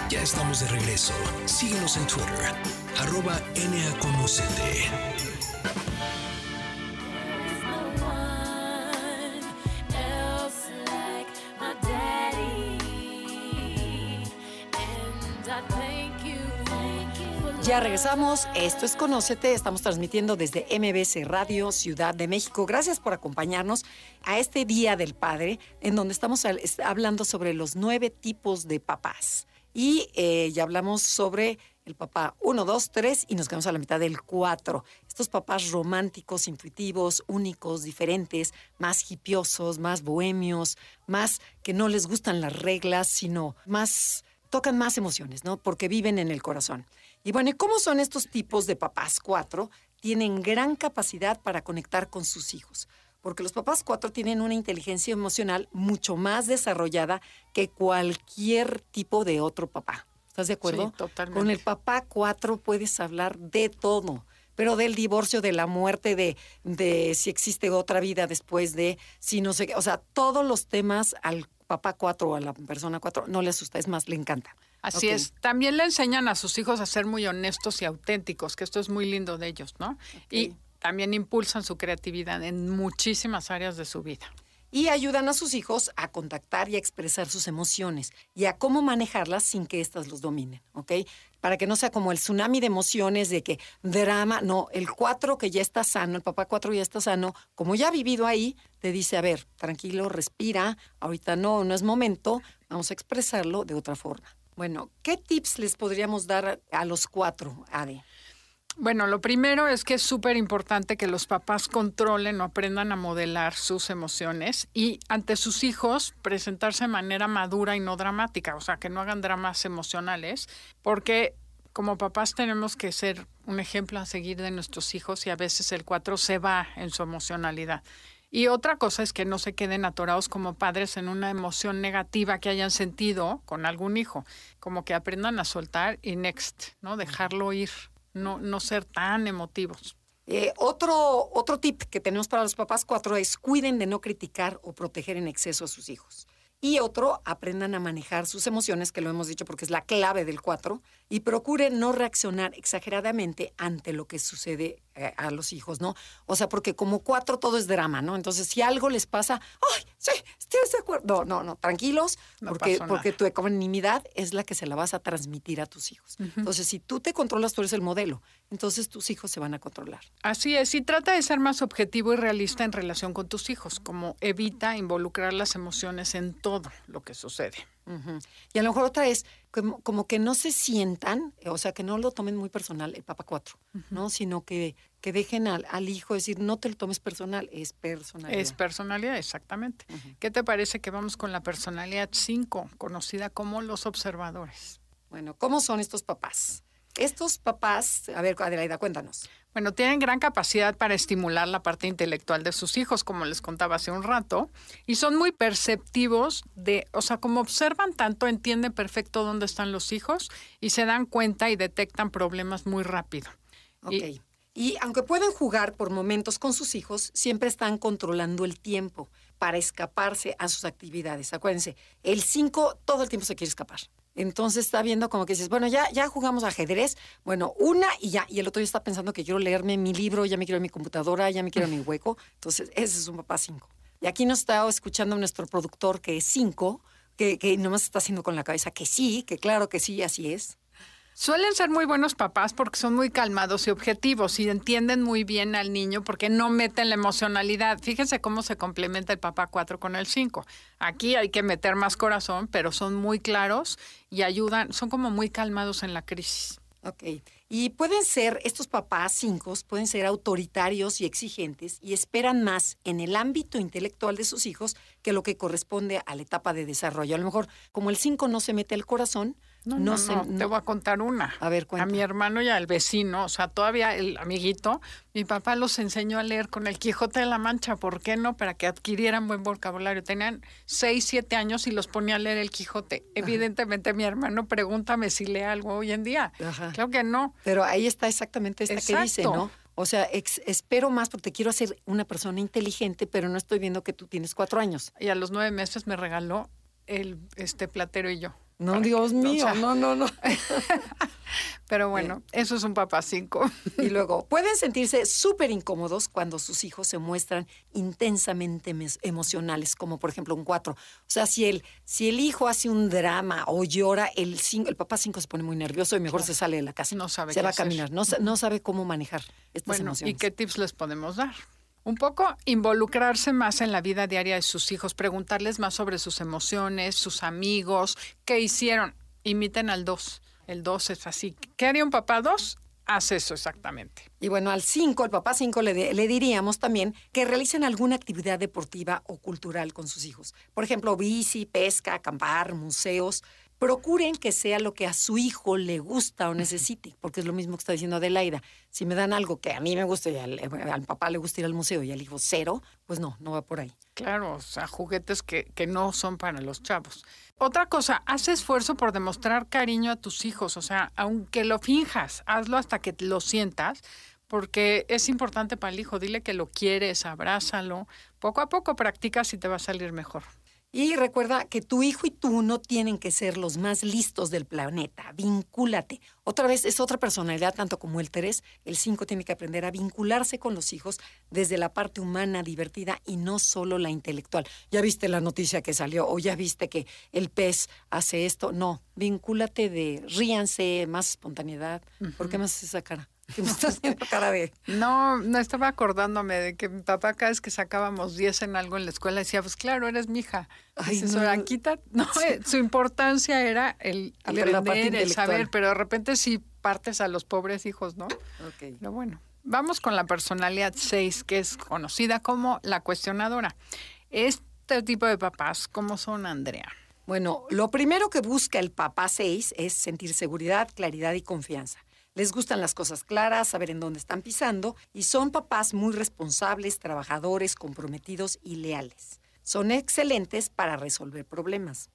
[SPEAKER 3] Ya estamos de regreso. Síguenos en Twitter, arroba NAConócete.
[SPEAKER 1] Ya regresamos. Esto es Conócete. Estamos transmitiendo desde MBC Radio Ciudad de México. Gracias por acompañarnos a este Día del Padre, en donde estamos hablando sobre los nueve tipos de papás. Y eh, ya hablamos sobre el papá 1, 2, 3 y nos quedamos a la mitad del 4. Estos papás románticos, intuitivos, únicos, diferentes, más hipiosos, más bohemios, más que no les gustan las reglas, sino más tocan más emociones, ¿no? Porque viven en el corazón. Y bueno, ¿y cómo son estos tipos de papás 4? Tienen gran capacidad para conectar con sus hijos porque los papás cuatro tienen una inteligencia emocional mucho más desarrollada que cualquier tipo de otro papá. ¿Estás de acuerdo?
[SPEAKER 2] Sí, totalmente.
[SPEAKER 1] Con el papá cuatro puedes hablar de todo, pero del divorcio, de la muerte, de, de si existe otra vida después de, si no sé qué, o sea, todos los temas al papá cuatro o a la persona cuatro no le asusta, es más, le encanta.
[SPEAKER 2] Así es. También le enseñan a sus hijos a ser muy honestos y auténticos, que esto es muy lindo de ellos, ¿no? Y también impulsan su creatividad en muchísimas áreas de su vida.
[SPEAKER 1] y ayudan a sus hijos a contactar y a expresar sus emociones y a cómo manejarlas sin que éstas los dominen, ¿ok? Para que no sea como el tsunami de emociones de que drama, no, el cuatro que ya está sano, el papá cuatro ya está sano, como ya ha vivido ahí, te dice, a ver, tranquilo, respira, ahorita no, no es momento, vamos a expresarlo de otra forma. Bueno, ¿qué tips les podríamos dar a los cuatro, Ade?
[SPEAKER 2] Bueno, lo primero es que es súper importante que los papás controlen o aprendan a modelar sus emociones y ante sus hijos presentarse de manera madura y no dramática, o sea, que no hagan dramas emocionales, porque como papás tenemos que ser un ejemplo a seguir de nuestros hijos y a veces el cuatro se va en su emocionalidad. Y otra cosa es que no se queden atorados como padres en una emoción negativa que hayan sentido con algún hijo, como que aprendan a soltar y next, ¿no? Dejarlo ir, no, no ser tan emotivos.
[SPEAKER 1] Eh, otro, otro tip que tenemos para los papás cuatro es cuiden de no criticar o proteger en exceso a sus hijos. Y otro, aprendan a manejar sus emociones, que lo hemos dicho porque es la clave del cuatro, y procuren no reaccionar exageradamente ante lo que sucede eh, a los hijos, ¿no? O sea, porque como cuatro todo es drama, ¿no? Entonces, si algo les pasa, ¡ay, sí, estoy de acuerdo! No, no, no, tranquilos,
[SPEAKER 2] No
[SPEAKER 1] porque, porque tu ecuanimidad es la que se la vas a transmitir a tus hijos. Entonces, si tú te controlas, tú eres el modelo. Entonces, tus hijos se van a controlar.
[SPEAKER 2] Así es, y trata de ser más objetivo y realista en relación con tus hijos, como evita involucrar las emociones en todo lo que sucede.
[SPEAKER 1] Y a lo mejor otra es como, como que no se sientan, o sea, que no lo tomen muy personal el Papa 4, ¿no? Sino que, que dejen al, al hijo decir, no te lo tomes personal, es personal.
[SPEAKER 2] Es personalidad, exactamente. ¿Qué te parece que vamos con la personalidad 5, conocida como los observadores?
[SPEAKER 1] Bueno, ¿cómo son estos papás? Estos papás, a ver, Adelaida, cuéntanos.
[SPEAKER 2] Bueno, tienen gran capacidad para estimular la parte intelectual de sus hijos, como les contaba hace un rato, y son muy perceptivos de, o sea, como observan tanto, entienden perfecto dónde están los hijos y se dan cuenta y detectan problemas muy rápido.
[SPEAKER 1] Ok.
[SPEAKER 2] Y-
[SPEAKER 1] aunque pueden jugar por momentos con sus hijos, siempre están controlando el tiempo para escaparse a sus actividades. Acuérdense, el 5 todo el tiempo se quiere escapar. Entonces está viendo como que dices, bueno, ya, ya jugamos ajedrez, bueno, una y ya, y el otro ya está pensando que quiero leerme mi libro, ya me quiero mi computadora, ya me quiero mi hueco. Entonces, ese es un papá 5. Y aquí nos está escuchando nuestro productor que es 5, que, que nomás está haciendo con la cabeza que sí, que claro que sí, así es.
[SPEAKER 2] Suelen ser muy buenos papás porque son muy calmados y objetivos y entienden muy bien al niño porque no meten la emocionalidad. Fíjense cómo se complementa el papá 4 con el 5. Aquí hay que meter más corazón, pero son muy claros y ayudan, son como muy calmados en la crisis.
[SPEAKER 1] Ok. Y pueden ser, estos papás cinco, pueden ser autoritarios y exigentes y esperan más en el ámbito intelectual de sus hijos que lo que corresponde a la etapa de desarrollo. A lo mejor, como el cinco no se mete al corazón,
[SPEAKER 2] No,
[SPEAKER 1] no,
[SPEAKER 2] no,
[SPEAKER 1] se...
[SPEAKER 2] no, te voy a contar una.
[SPEAKER 1] A ver,
[SPEAKER 2] A
[SPEAKER 1] cuenta.
[SPEAKER 2] mi hermano y al vecino, o sea, todavía el amiguito, mi papá los enseñó a leer con el Quijote de la Mancha, ¿por qué no? Para que adquirieran buen vocabulario. Tenían seis, siete años y los ponía a leer el Quijote. Evidentemente mi hermano, pregúntame si lee algo hoy en día.
[SPEAKER 1] Ajá.
[SPEAKER 2] Claro que no.
[SPEAKER 1] Pero ahí está exactamente esta que dice. ¿no? O sea, espero más porque quiero hacer una persona inteligente, pero no estoy viendo que tú tienes cuatro años.
[SPEAKER 2] Y a los nueve meses me regaló el este platero y yo.
[SPEAKER 1] No,
[SPEAKER 2] que-
[SPEAKER 1] Dios
[SPEAKER 2] o
[SPEAKER 1] mío,
[SPEAKER 2] sea,
[SPEAKER 1] no, no, no.
[SPEAKER 2] Pero bueno, eso es un papá cinco.
[SPEAKER 1] Y luego, pueden sentirse súper incómodos cuando sus hijos se muestran intensamente emocionales, como por ejemplo un cuatro. O sea, si el, si el hijo hace un drama o llora, el, cin- el papá cinco se pone muy nervioso y mejor se sale de la casa.
[SPEAKER 2] No sabe
[SPEAKER 1] Se
[SPEAKER 2] qué
[SPEAKER 1] va a caminar, no, no sabe cómo manejar estas
[SPEAKER 2] Bueno,
[SPEAKER 1] emociones.
[SPEAKER 2] ¿y qué tips les podemos dar? Un poco involucrarse más en la vida diaria de sus hijos, preguntarles más sobre sus emociones, sus amigos, qué hicieron. Imiten al dos. El 2 es así. ¿Qué haría un papá 2? Haz eso exactamente.
[SPEAKER 1] Y bueno, al 5, el papá 5, le, le diríamos también que realicen alguna actividad deportiva o cultural con sus hijos. Por ejemplo, bici, pesca, acampar, museos. Procuren que sea lo que a su hijo le gusta o necesite, porque es lo mismo que está diciendo Adelaida. Si me dan algo que a mí me gusta y al, al papá le gusta ir al museo y al hijo cero, pues no, no va por ahí.
[SPEAKER 2] Claro, o sea, juguetes que, que no son para los chavos. Otra cosa, haz esfuerzo por demostrar cariño a tus hijos, o sea, aunque lo finjas, hazlo hasta que lo sientas, porque es importante para el hijo. Dile que lo quieres, abrázalo. Poco a poco practicas y te va a salir mejor.
[SPEAKER 1] Y recuerda que tu hijo y tú no tienen que ser los más listos del planeta. Vincúlate. Otra vez, es otra personalidad, tanto como el 3. El 5 tiene que aprender a vincularse con los hijos desde la parte humana, divertida y no solo la intelectual. Ya viste la noticia que salió o ya viste que el pez hace esto. No, vincúlate de ríanse, más espontaneidad. ¿Por qué haces esa cara? ¿Qué me estás haciendo cara de...?
[SPEAKER 2] No, no estaba acordándome de que mi papá cada vez que sacábamos 10 en algo en la escuela decía, pues claro, eres mi hija.
[SPEAKER 1] Ay, no.
[SPEAKER 2] No, su importancia era el aprender, el saber, pero de repente sí partes a los pobres hijos, ¿no?
[SPEAKER 1] Ok.
[SPEAKER 2] Pero bueno, vamos con la personalidad 6, que es conocida como la cuestionadora. Este tipo de papás, ¿cómo son, Andrea?
[SPEAKER 1] Bueno, lo primero que busca el papá 6 es sentir seguridad, claridad y confianza. Les gustan las cosas claras, saber en dónde están pisando y son papás muy responsables, trabajadores, comprometidos y leales. Son excelentes para resolver problemas.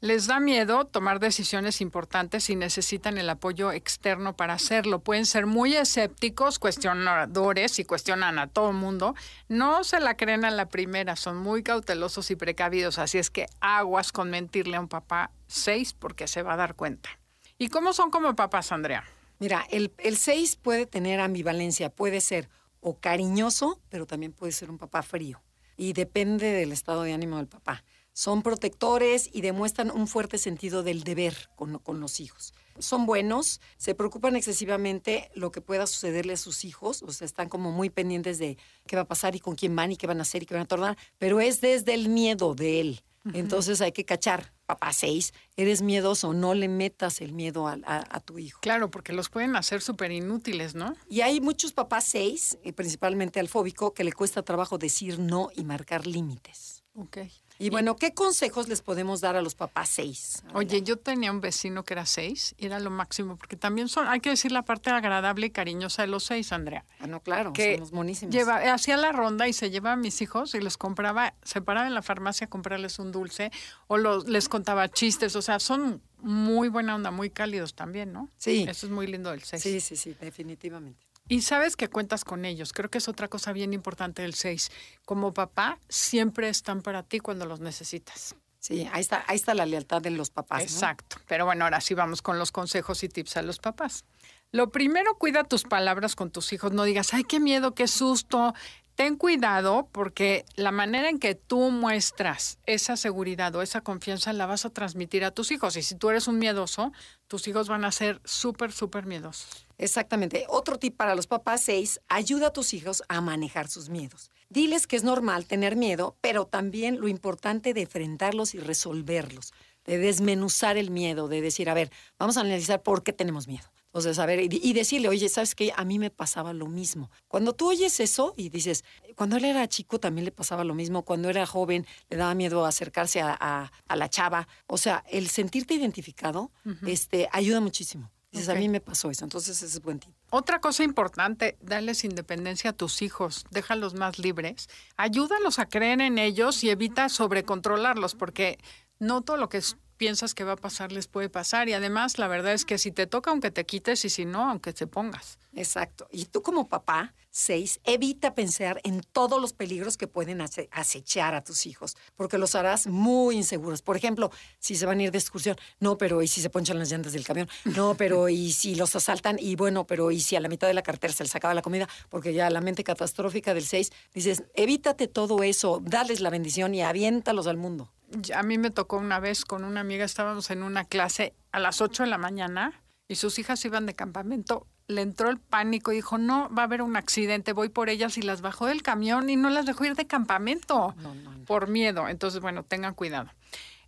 [SPEAKER 2] Les da miedo tomar decisiones importantes y necesitan el apoyo externo para hacerlo. Pueden ser muy escépticos, cuestionadores y cuestionan a todo el mundo. No se la creen a la primera, son muy cautelosos y precavidos. Así es que aguas con mentirle a un papá seis porque se va a dar cuenta. ¿Y cómo son como papás, Andrea?
[SPEAKER 1] Mira, el, el 6 puede tener ambivalencia, puede ser o cariñoso, pero también puede ser un papá frío. Y depende del estado de ánimo del papá. Son protectores y demuestran un fuerte sentido del deber con, con los hijos. Son buenos, se preocupan excesivamente lo que pueda sucederle a sus hijos, o sea, están como muy pendientes de qué va a pasar y con quién van y qué van a hacer y qué van a tornar, pero es desde el miedo de él. Entonces hay que cachar, papá 6, eres miedoso, no le metas el miedo a- a- a tu hijo.
[SPEAKER 2] Claro, porque los pueden hacer súper inútiles, ¿no?
[SPEAKER 1] Y hay muchos papás seis, y principalmente al fóbico, que le cuesta trabajo decir no y marcar límites.
[SPEAKER 2] Ok.
[SPEAKER 1] Y bueno, ¿qué consejos les podemos dar a los papás seis?
[SPEAKER 2] Oye, yo tenía un vecino que era seis y era lo máximo, porque también son, hay que decir la parte agradable y cariñosa de los seis, Andrea.
[SPEAKER 1] Ah, no, claro,
[SPEAKER 2] que
[SPEAKER 1] somos monísimos.
[SPEAKER 2] lleva, hacía la ronda y se llevaba a mis hijos y les compraba, se paraba en la farmacia a comprarles un dulce o los, les contaba chistes, o sea, son muy buena onda, muy cálidos también, ¿no?
[SPEAKER 1] Sí.
[SPEAKER 2] Eso es muy lindo del seis.
[SPEAKER 1] Sí, sí, sí, definitivamente.
[SPEAKER 2] Y sabes que cuentas con ellos. Creo que es otra cosa bien importante del 6. Como papá, siempre están para ti cuando los necesitas.
[SPEAKER 1] Sí, ahí está, ahí está la lealtad de los papás. ¿no?
[SPEAKER 2] Exacto. Pero bueno, ahora sí vamos con los consejos y tips a los papás. Lo primero, cuida tus palabras con tus hijos. No digas, ay, qué miedo, qué susto. Ten cuidado porque la manera en que tú muestras esa seguridad o esa confianza la vas a transmitir a tus hijos. Y si tú eres un miedoso, tus hijos van a ser súper, súper miedosos.
[SPEAKER 1] Exactamente. Otro tip para los papás seis, ayuda a tus hijos a manejar sus miedos. Diles que es normal tener miedo, pero también lo importante de enfrentarlos y resolverlos, de desmenuzar el miedo, de decir, a ver, vamos a analizar por qué tenemos miedo. Entonces, a ver, y, y decirle, oye, ¿sabes qué? A mí me pasaba lo mismo. Cuando tú oyes eso y dices, cuando él era chico también le pasaba lo mismo, cuando era joven le daba miedo acercarse a, a- a la chava. O sea, el sentirte identificado este, ayuda muchísimo. Dices, a mí me pasó eso, entonces ese es buen tip.
[SPEAKER 2] Otra cosa importante, darles independencia a tus hijos, déjalos más libres, ayúdalos a creer en ellos y evita sobrecontrolarlos, porque no todo lo que piensas que va a pasar les puede pasar. Y además, la verdad es que si te toca, aunque te quites, y si no, aunque te pongas.
[SPEAKER 1] Exacto. Y tú como papá, seis, evita pensar en todos los peligros que pueden ace- acechar a tus hijos, porque los harás muy inseguros. Por ejemplo, si se van a ir de excursión, no, pero ¿y si se ponchan las llantas del camión? No, pero ¿y si los asaltan? Y bueno, pero ¿y si a la mitad de la cartera se les acaba la comida? Porque ya la mente catastrófica del seis, dices, evítate todo eso, dales la bendición y aviéntalos al mundo.
[SPEAKER 2] A mí me tocó una vez con una amiga, estábamos en una clase a las 8 de la mañana y sus hijas iban de campamento. Le entró el pánico y dijo, no, va a haber un accidente, voy por ellas y las bajó del camión y no las dejó ir de campamento
[SPEAKER 1] No, no, no.
[SPEAKER 2] por miedo. Entonces, bueno, tengan cuidado.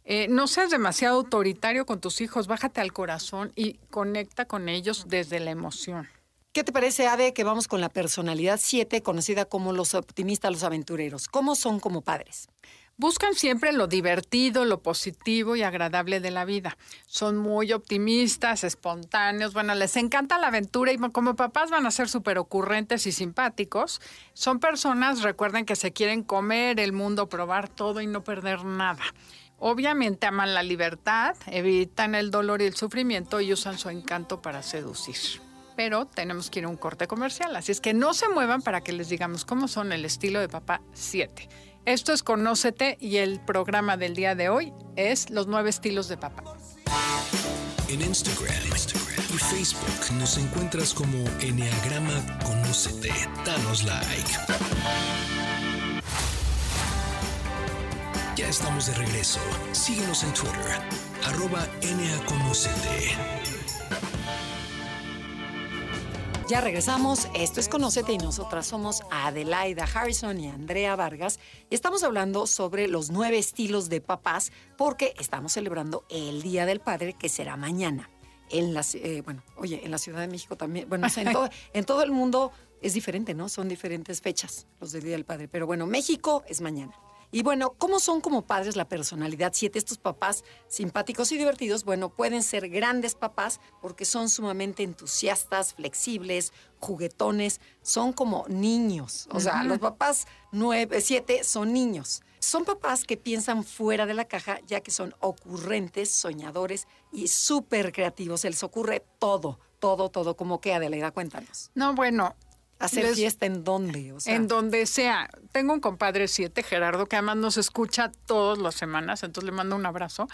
[SPEAKER 2] Eh, no seas demasiado autoritario con tus hijos, bájate al corazón y conecta con ellos desde la emoción.
[SPEAKER 1] ¿Qué te parece, Ade, que vamos con la personalidad 7, conocida como los optimistas, los aventureros? ¿Cómo son como padres?
[SPEAKER 2] Buscan siempre lo divertido, lo positivo y agradable de la vida. Son muy optimistas, espontáneos, bueno, les encanta la aventura y como papás van a ser súper ocurrentes y simpáticos. Son personas, recuerden que se quieren comer el mundo, probar todo y no perder nada. Obviamente aman la libertad, evitan el dolor y el sufrimiento y usan su encanto para seducir. Pero tenemos que ir a un corte comercial, así es que no se muevan para que les digamos cómo son el estilo de papá 7. Esto es Conócete y el programa del día de hoy es Los nueve estilos de papá.
[SPEAKER 3] En Instagram, y Facebook nos encuentras como Enneagrama Conócete. Danos like. Ya estamos de regreso. Síguenos en Twitter, arroba.
[SPEAKER 1] Ya regresamos. Esto es Conócete y nosotras somos Adelaida Harrison y Andrea Vargas. Y estamos hablando sobre los nueve estilos de papás porque estamos celebrando el Día del Padre que será mañana. En las, eh, bueno, oye, en la Ciudad de México también. Bueno, o sea, en, todo, en todo el mundo es diferente, ¿no? Son diferentes fechas los del Día del Padre. Pero bueno, México es mañana. Y bueno, ¿cómo son como padres la personalidad 7? Estos papás simpáticos y divertidos, bueno, pueden ser grandes papás porque son sumamente entusiastas, flexibles, juguetones, son como niños. O sea, los papás 9, 7 son niños. Son papás que piensan fuera de la caja, ya que son ocurrentes, soñadores y súper creativos. Se les ocurre todo, todo, todo. Como que Adelaida, cuéntanos.
[SPEAKER 2] No, bueno,
[SPEAKER 1] ¿Hacer
[SPEAKER 2] Les-
[SPEAKER 1] fiesta en dónde? O sea,
[SPEAKER 2] en donde sea. Tengo un compadre 7, Gerardo, que además nos escucha todas las semanas, entonces le mando un abrazo.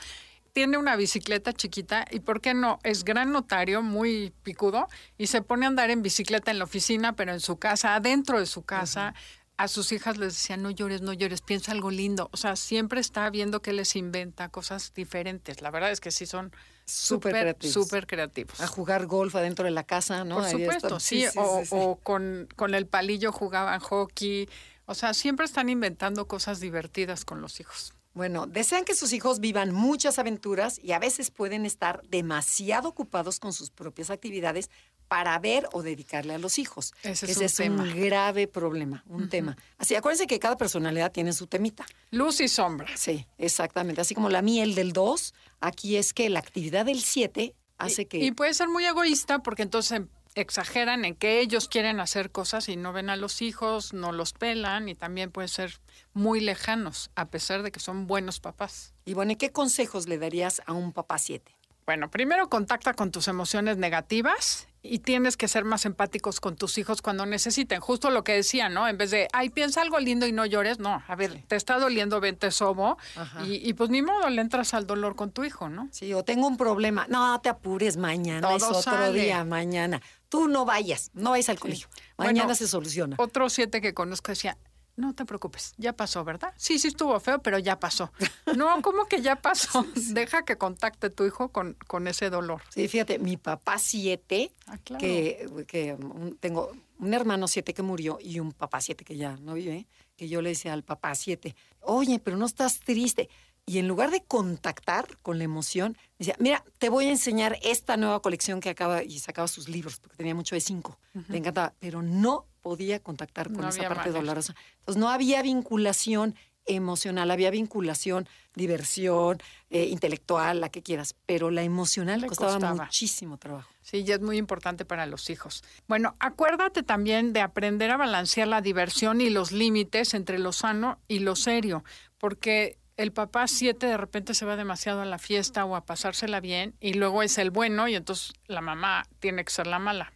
[SPEAKER 2] Tiene una bicicleta chiquita y, ¿por qué no? Es gran notario, muy picudo, y se pone a andar en bicicleta en la oficina, pero en su casa, adentro de su casa. A sus hijas les decía, no llores, no llores, piensa algo lindo. O sea, siempre está viendo que les inventa cosas diferentes. La verdad es que sí son
[SPEAKER 1] Súper creativos.
[SPEAKER 2] súper creativos.
[SPEAKER 1] a jugar golf adentro de la casa, ¿no?
[SPEAKER 2] Por
[SPEAKER 1] Ahí
[SPEAKER 2] supuesto, sí, o, o con, con el palillo jugaban hockey. O sea, siempre están inventando cosas divertidas con los hijos.
[SPEAKER 1] Bueno, desean que sus hijos vivan muchas aventuras y a veces pueden estar demasiado ocupados con sus propias actividades para ver o dedicarle a los hijos.
[SPEAKER 2] Ese es
[SPEAKER 1] Ese
[SPEAKER 2] un
[SPEAKER 1] es un grave problema, un tema. Así, acuérdense que cada personalidad tiene su temita.
[SPEAKER 2] Luz y sombra.
[SPEAKER 1] Sí, exactamente. Así como la miel del 2, aquí es que la actividad del 7 hace
[SPEAKER 2] y,
[SPEAKER 1] que...
[SPEAKER 2] y puede ser muy egoísta porque entonces exageran en que ellos quieren hacer cosas y no ven a los hijos, no los pelan y también pueden ser muy lejanos, a pesar de que son buenos papás.
[SPEAKER 1] Y bueno, ¿y ¿qué consejos le darías a un papá 7?
[SPEAKER 2] Bueno, primero contacta con tus emociones negativas y tienes que ser más empáticos con tus hijos cuando necesiten. Justo lo que decía, ¿no? En vez de, ay, piensa algo lindo y no llores, no. A ver, te está doliendo, vente sobo. Y, y pues ni modo, le entras al dolor con tu hijo, ¿no?
[SPEAKER 1] Sí, o tengo un problema. No te apures, mañana es otro
[SPEAKER 2] sale.
[SPEAKER 1] día, mañana. Tú no vayas, no vayas al colegio. Mañana
[SPEAKER 2] Bueno,
[SPEAKER 1] se soluciona.
[SPEAKER 2] Otro siete que conozco decía, no te preocupes, ya pasó, ¿verdad? Sí, sí estuvo feo, pero ya pasó. No, ¿cómo que ya pasó? Deja que contacte tu hijo con, con ese dolor.
[SPEAKER 1] Sí, fíjate, mi papá siete,
[SPEAKER 2] Ah, claro.
[SPEAKER 1] que, que tengo un hermano siete que murió y un papá siete que ya no vive, que yo le decía al papá siete, oye, pero no estás triste. Y en lugar de contactar con la emoción, decía, mira, te voy a enseñar esta nueva colección que acaba, y sacaba sus libros, porque tenía mucho de cinco, le encantaba, pero no podía contactar con
[SPEAKER 2] No
[SPEAKER 1] esa parte
[SPEAKER 2] manera.
[SPEAKER 1] dolorosa. Entonces no había vinculación emocional, había vinculación, diversión, eh, intelectual, la que quieras, pero la emocional
[SPEAKER 2] Le
[SPEAKER 1] costaba,
[SPEAKER 2] costaba.
[SPEAKER 1] muchísimo trabajo.
[SPEAKER 2] Sí, y es muy importante para los hijos. Bueno, acuérdate también de aprender a balancear la diversión y los límites entre lo sano y lo serio, porque el papá siete de repente se va demasiado a la fiesta o a pasársela bien y luego es el bueno y entonces la mamá tiene que ser la mala.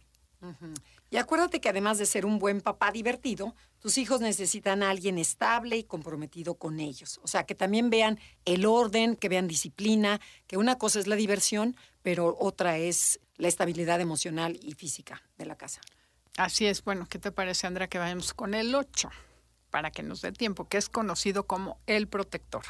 [SPEAKER 1] Y acuérdate que además de ser un buen papá divertido, tus hijos necesitan a alguien estable y comprometido con ellos. O sea, que también vean el orden, que vean disciplina, que una cosa es la diversión, pero otra es la estabilidad emocional y física de la casa.
[SPEAKER 2] Así es, bueno, ¿qué te parece, Andrea, que vayamos con el 8 para que nos dé tiempo, que es conocido como el protector?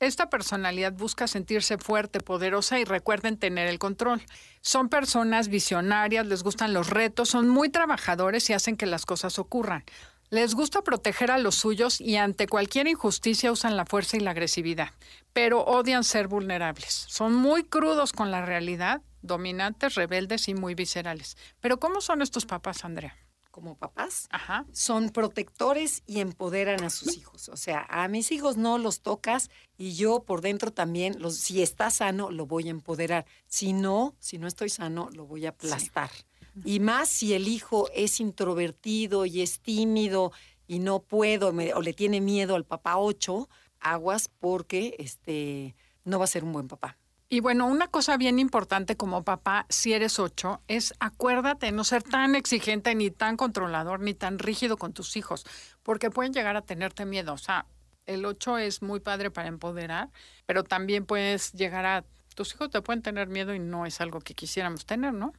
[SPEAKER 2] Esta personalidad busca sentirse fuerte, poderosa y recuerden tener el control. Son personas visionarias, les gustan los retos, son muy trabajadores y hacen que las cosas ocurran. Les gusta proteger a los suyos y ante cualquier injusticia usan la fuerza y la agresividad, pero odian ser vulnerables. Son muy crudos con la realidad, dominantes, rebeldes y muy viscerales. Pero ¿cómo son estos papás, Andrea?
[SPEAKER 1] Como papás,
[SPEAKER 2] Ajá.
[SPEAKER 1] son protectores y empoderan a sus hijos. O sea, a mis hijos no los tocas y yo por dentro también, los, si está sano, lo voy a empoderar. Si no, si no estoy sano, lo voy a aplastar. Y más si el hijo es introvertido y es tímido y no puedo me- o le tiene miedo al papá 8, aguas porque este no va a ser un buen papá.
[SPEAKER 2] Y bueno, una cosa bien importante como papá, si eres ocho, es acuérdate no ser tan exigente, ni tan controlador, ni tan rígido con tus hijos, porque pueden llegar a tenerte miedo. O sea, el ocho es muy padre para empoderar, pero también puedes llegar a... Tus hijos te pueden tener miedo y no es algo que quisiéramos tener, ¿no?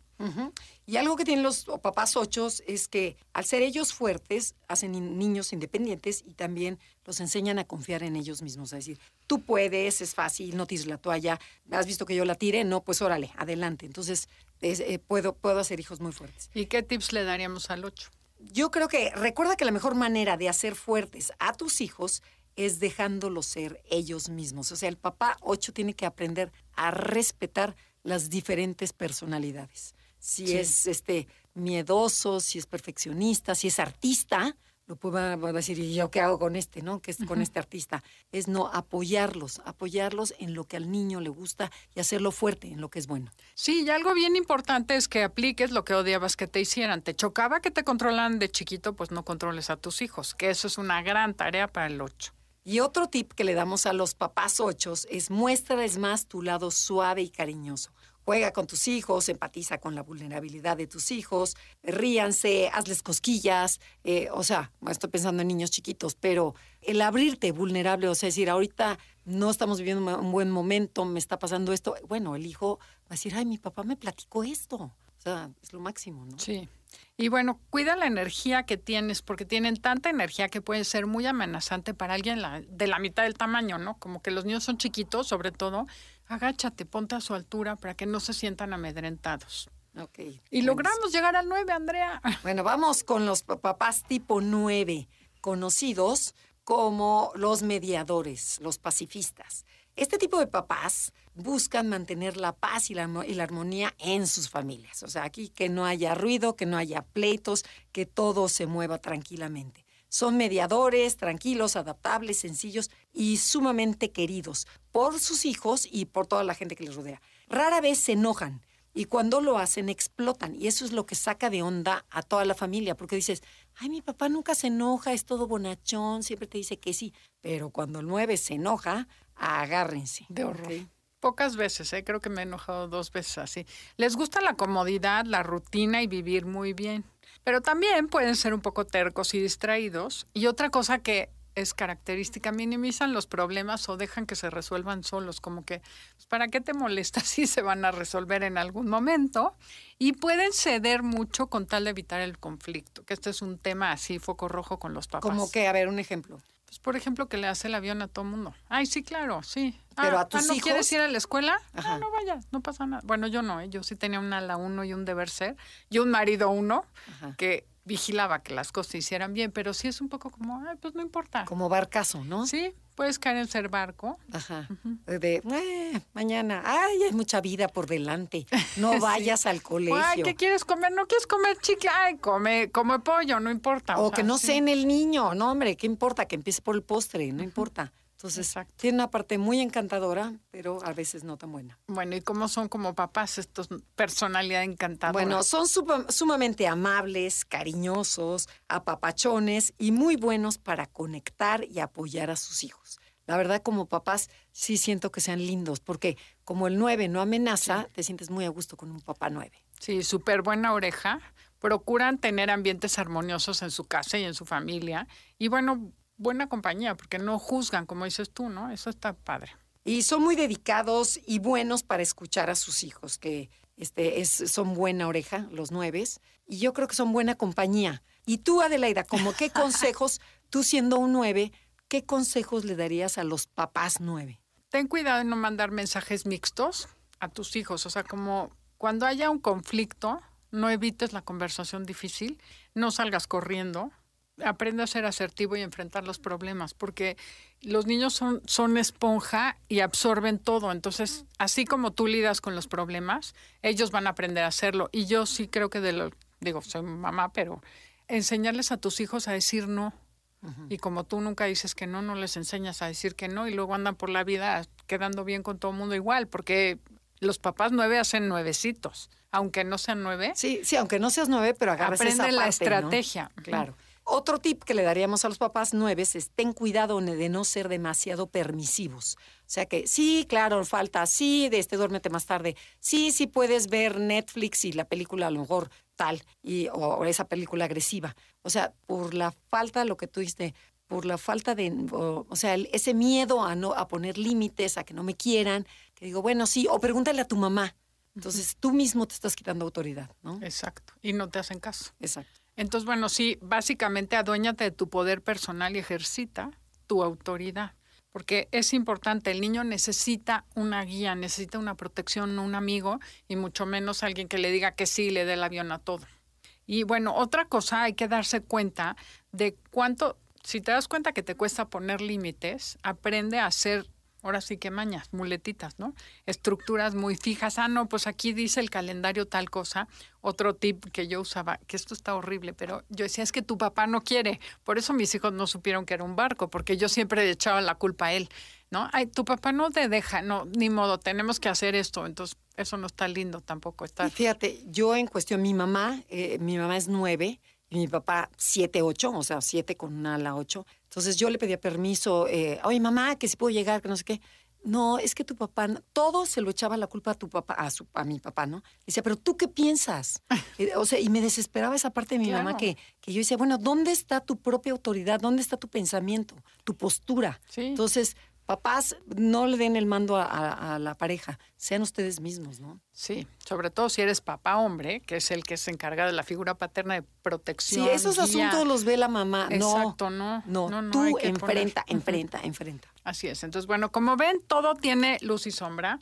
[SPEAKER 1] Y algo que tienen los papás ochos es que al ser ellos fuertes, hacen in- niños independientes y también los enseñan a confiar en ellos mismos. A decir, tú puedes, es fácil, no tires la toalla. ¿Has visto que yo la tire? No, pues órale, adelante. Entonces, es- eh, puedo, puedo hacer hijos muy fuertes.
[SPEAKER 2] ¿Y qué tips le daríamos al ocho?
[SPEAKER 1] Yo creo que recuerda que la mejor manera de hacer fuertes a tus hijos es dejándolos ser ellos mismos. O sea, el papá ocho tiene que aprender a respetar las diferentes personalidades. Si
[SPEAKER 2] Sí.
[SPEAKER 1] es este miedoso, si es perfeccionista, si es artista, lo puede va a decir, ¿y yo qué hago con este, no? ¿Qué es con este artista? Es no apoyarlos, apoyarlos en lo que al niño le gusta y hacerlo fuerte en lo que es bueno.
[SPEAKER 2] Sí, y algo bien importante es que apliques lo que odiabas que te hicieran. Te chocaba que te controlan de chiquito, pues no controles a tus hijos, que eso es una gran tarea para el ocho.
[SPEAKER 1] Y otro tip que le damos a los papás ochos es muéstrales más tu lado suave y cariñoso. Juega con tus hijos, empatiza con la vulnerabilidad de tus hijos, ríanse, hazles cosquillas. eh, o sea, estoy pensando en niños chiquitos, pero el abrirte vulnerable, o sea, decir, ahorita no estamos viviendo un buen momento, me está pasando esto. Bueno, el hijo va a decir, ay, mi papá me platicó esto. O sea, es lo máximo, ¿no?
[SPEAKER 2] Sí. Y bueno, cuida la energía que tienes, porque tienen tanta energía que puede ser muy amenazante para alguien de la mitad del tamaño, ¿no? Como que los niños son chiquitos, sobre todo. Agáchate, ponte a su altura para que no se sientan amedrentados.
[SPEAKER 1] Ok.
[SPEAKER 2] Y logramos llegar al 9, Andrea.
[SPEAKER 1] Bueno, vamos con los pa- papás tipo 9, conocidos como los mediadores, los pacifistas. Este tipo de papás buscan mantener la paz y la, y la armonía en sus familias. O sea, aquí que no haya ruido, que no haya pleitos, que todo se mueva tranquilamente. Son mediadores, tranquilos, adaptables, sencillos y sumamente queridos por sus hijos y por toda la gente que les rodea. Rara vez se enojan y cuando lo hacen explotan y eso es lo que saca de onda a toda la familia porque dices, ay, mi papá nunca se enoja, es todo bonachón, siempre te dice que sí, pero cuando el 9 se enoja, agárrense.
[SPEAKER 2] De horror. Pocas veces, ¿eh? creo que me he enojado dos veces así. Les gusta la comodidad, la rutina y vivir muy bien. Pero también pueden ser un poco tercos y distraídos. Y otra cosa que es característica, minimizan los problemas o dejan que se resuelvan solos, como que, pues, ¿para qué te molestas si se van a resolver en algún momento? Y pueden ceder mucho con tal de evitar el conflicto, que este es un tema así, foco rojo con los papás.
[SPEAKER 1] Como que, a ver, un ejemplo.
[SPEAKER 2] Pues, por ejemplo, que le hace el avión a todo mundo. Ay, sí, claro, sí.
[SPEAKER 1] Pero
[SPEAKER 2] Ah,
[SPEAKER 1] a tus
[SPEAKER 2] ah, ¿no
[SPEAKER 1] hijos-
[SPEAKER 2] quieres ir a la escuela?
[SPEAKER 1] Ajá.
[SPEAKER 2] No, no vayas, no pasa nada. Bueno, yo no, ¿eh? yo sí tenía un ala uno y un deber ser. Y un marido uno
[SPEAKER 1] Ajá.
[SPEAKER 2] que vigilaba que las cosas se hicieran bien, pero sí es un poco como, ay, pues no importa.
[SPEAKER 1] Como barcazo, ¿no?
[SPEAKER 2] Sí, puedes caer en ser barco.
[SPEAKER 1] Ajá. De, "Eh, mañana, ay, hay mucha vida por delante. No vayas al colegio.
[SPEAKER 2] Ay, ¿qué quieres comer? ¿No quieres comer chicle? Ay, come, come pollo, no importa.
[SPEAKER 1] O
[SPEAKER 2] sea,
[SPEAKER 1] que no
[SPEAKER 2] sí.
[SPEAKER 1] cene el niño. No, hombre, ¿qué importa? Que empiece por el postre, no importa. Entonces,
[SPEAKER 2] Exacto.
[SPEAKER 1] tiene una parte muy encantadora, pero a veces no tan buena.
[SPEAKER 2] Bueno, ¿y cómo son como papás estos personalidad encantadora?
[SPEAKER 1] Bueno, son sumamente amables, cariñosos, apapachones y muy buenos para conectar y apoyar a sus hijos. La verdad, como papás, sí siento que sean lindos, porque como el 9 no amenaza, te sientes muy a gusto con un papá 9.
[SPEAKER 2] Sí, súper buena oreja. Procuran tener ambientes armoniosos en su casa y en su familia. Y bueno, buena compañía, porque no juzgan, como dices tú, ¿no? Eso está padre.
[SPEAKER 1] Y son muy dedicados y buenos para escuchar a sus hijos, que este, es, son buena oreja, los nueves, y yo creo que son buena compañía. Y tú, Adelaida, como qué consejos, tú siendo un nueve, ¿qué consejos le darías a los papás nueve?
[SPEAKER 2] Ten cuidado en no mandar mensajes mixtos a tus hijos. O sea, como cuando haya un conflicto, no evites la conversación difícil, no salgas corriendo. Aprende a ser asertivo y enfrentar los problemas, porque los niños son, son esponja y absorben todo. Entonces, así como tú lidas con los problemas, ellos van a aprender a hacerlo. Y yo sí creo que de lo, digo, soy mamá, pero enseñarles a tus hijos a decir no. Y como tú nunca dices que no, no les enseñas a decir que no y luego andan por la vida quedando bien con todo el mundo igual, porque los papás nueve hacen nuevecitos, aunque no sean nueve.
[SPEAKER 1] Sí, sí, aunque no seas nueve, pero agarras esa
[SPEAKER 2] Aprende la estrategia.
[SPEAKER 1] Claro. Otro tip que le daríamos a los papás nueves es ten cuidado de no ser demasiado permisivos. O sea que sí, claro, falta, sí, de este duérmete más tarde. Sí, sí puedes ver Netflix y la película a lo mejor tal, y, o, o esa película agresiva. O sea, por la falta, lo que tú dijiste, por la falta de, o, o sea, el- ese miedo a no a poner límites, a que no me quieran, que digo, bueno, sí, o pregúntale a tu mamá. Entonces tú mismo te estás quitando autoridad, ¿no?
[SPEAKER 2] Exacto. Y no te hacen caso.
[SPEAKER 1] Exacto.
[SPEAKER 2] Entonces, bueno, sí, básicamente aduéñate de tu poder personal y ejercita tu autoridad. Porque es importante, el niño necesita una guía, necesita una protección, un amigo, y mucho menos alguien que le diga que sí y le dé el avión a todo. Y bueno, otra cosa, hay que darse cuenta de cuánto, si te das cuenta que te cuesta poner límites, aprende a hacer, ahora sí que mañas, muletitas, ¿no? Estructuras muy fijas. Ah, no, pues aquí dice el calendario tal cosa. Otro tip que yo usaba, que esto está horrible, pero yo decía, es que tu papá no quiere. Por eso mis hijos no supieron que era un barco, porque yo siempre echaba la culpa a él, ¿no? Ay, tu papá no te deja, no, ni modo, tenemos que hacer esto. Entonces, eso no está lindo tampoco. Está
[SPEAKER 1] fíjate, yo en cuestión, mi mamá, eh, mi mamá es nueve y mi papá siete, ocho, o sea, siete con una ala ocho. Entonces yo le pedía permiso, eh, oye mamá, que si puedo llegar, que no sé qué. No, es que tu papá, todo se lo echaba la culpa a tu papá, a, su, a mi papá, ¿no? Decía, pero tú qué piensas? Eh, o sea, y me desesperaba esa parte de mi mamá que, que yo decía, bueno, ¿dónde está tu propia autoridad? ¿Dónde está tu pensamiento, tu postura?
[SPEAKER 2] Sí.
[SPEAKER 1] Entonces, papás, no le den el mando a, a- a la pareja, sean ustedes mismos, ¿no?
[SPEAKER 2] Sí, sobre todo si eres papá hombre, que es el que se encarga de la figura paterna de protección.
[SPEAKER 1] Sí, esos
[SPEAKER 2] guía.
[SPEAKER 1] asuntos los ve la mamá.
[SPEAKER 2] Exacto,
[SPEAKER 1] no.
[SPEAKER 2] no.
[SPEAKER 1] No,
[SPEAKER 2] no,
[SPEAKER 1] tú enfrenta,
[SPEAKER 2] poner.
[SPEAKER 1] enfrenta, enfrenta.
[SPEAKER 2] Así es. Entonces, bueno, como ven, todo tiene luz y sombra.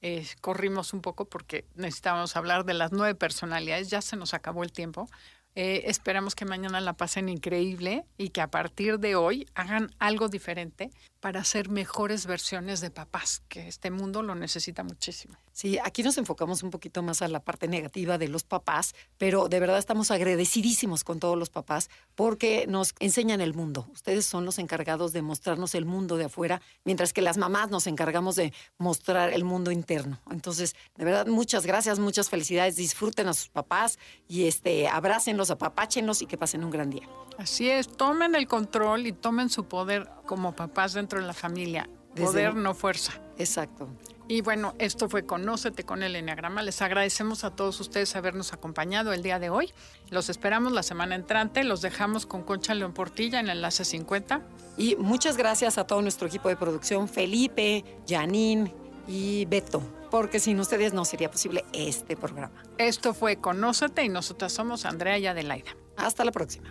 [SPEAKER 2] Eh, corrimos un poco porque necesitábamos hablar de las nueve personalidades. Ya se nos acabó el tiempo. Eh, esperamos que mañana la pasen increíble y que a partir de hoy hagan algo diferente para ser mejores versiones de papás, que este mundo lo necesita muchísimo.
[SPEAKER 1] Sí, aquí nos enfocamos un poquito más a la parte negativa de los papás, pero de verdad estamos agradecidísimos con todos los papás porque nos enseñan el mundo. Ustedes son los encargados de mostrarnos el mundo de afuera, mientras que las mamás nos encargamos de mostrar el mundo interno. Entonces, de verdad, muchas gracias, muchas felicidades. Disfruten a sus papás y este, abrácenlos, apapáchenlos y que pasen un gran día.
[SPEAKER 2] Así es, tomen el control y tomen su poder como papás dentro de la familia.
[SPEAKER 1] Desde-
[SPEAKER 2] Poder, no fuerza.
[SPEAKER 1] Exacto.
[SPEAKER 2] Y bueno, esto fue Conócete con el Enneagrama. Les agradecemos a todos ustedes habernos acompañado el día de hoy. Los esperamos la semana entrante. Los dejamos con Concha León Portilla en enlace 50.
[SPEAKER 1] Y muchas gracias a todo nuestro equipo de producción, Felipe, Janine y Beto, porque sin ustedes no sería posible este programa.
[SPEAKER 2] Esto fue Conócete y nosotras somos Andrea y Adelaida.
[SPEAKER 1] Hasta la próxima.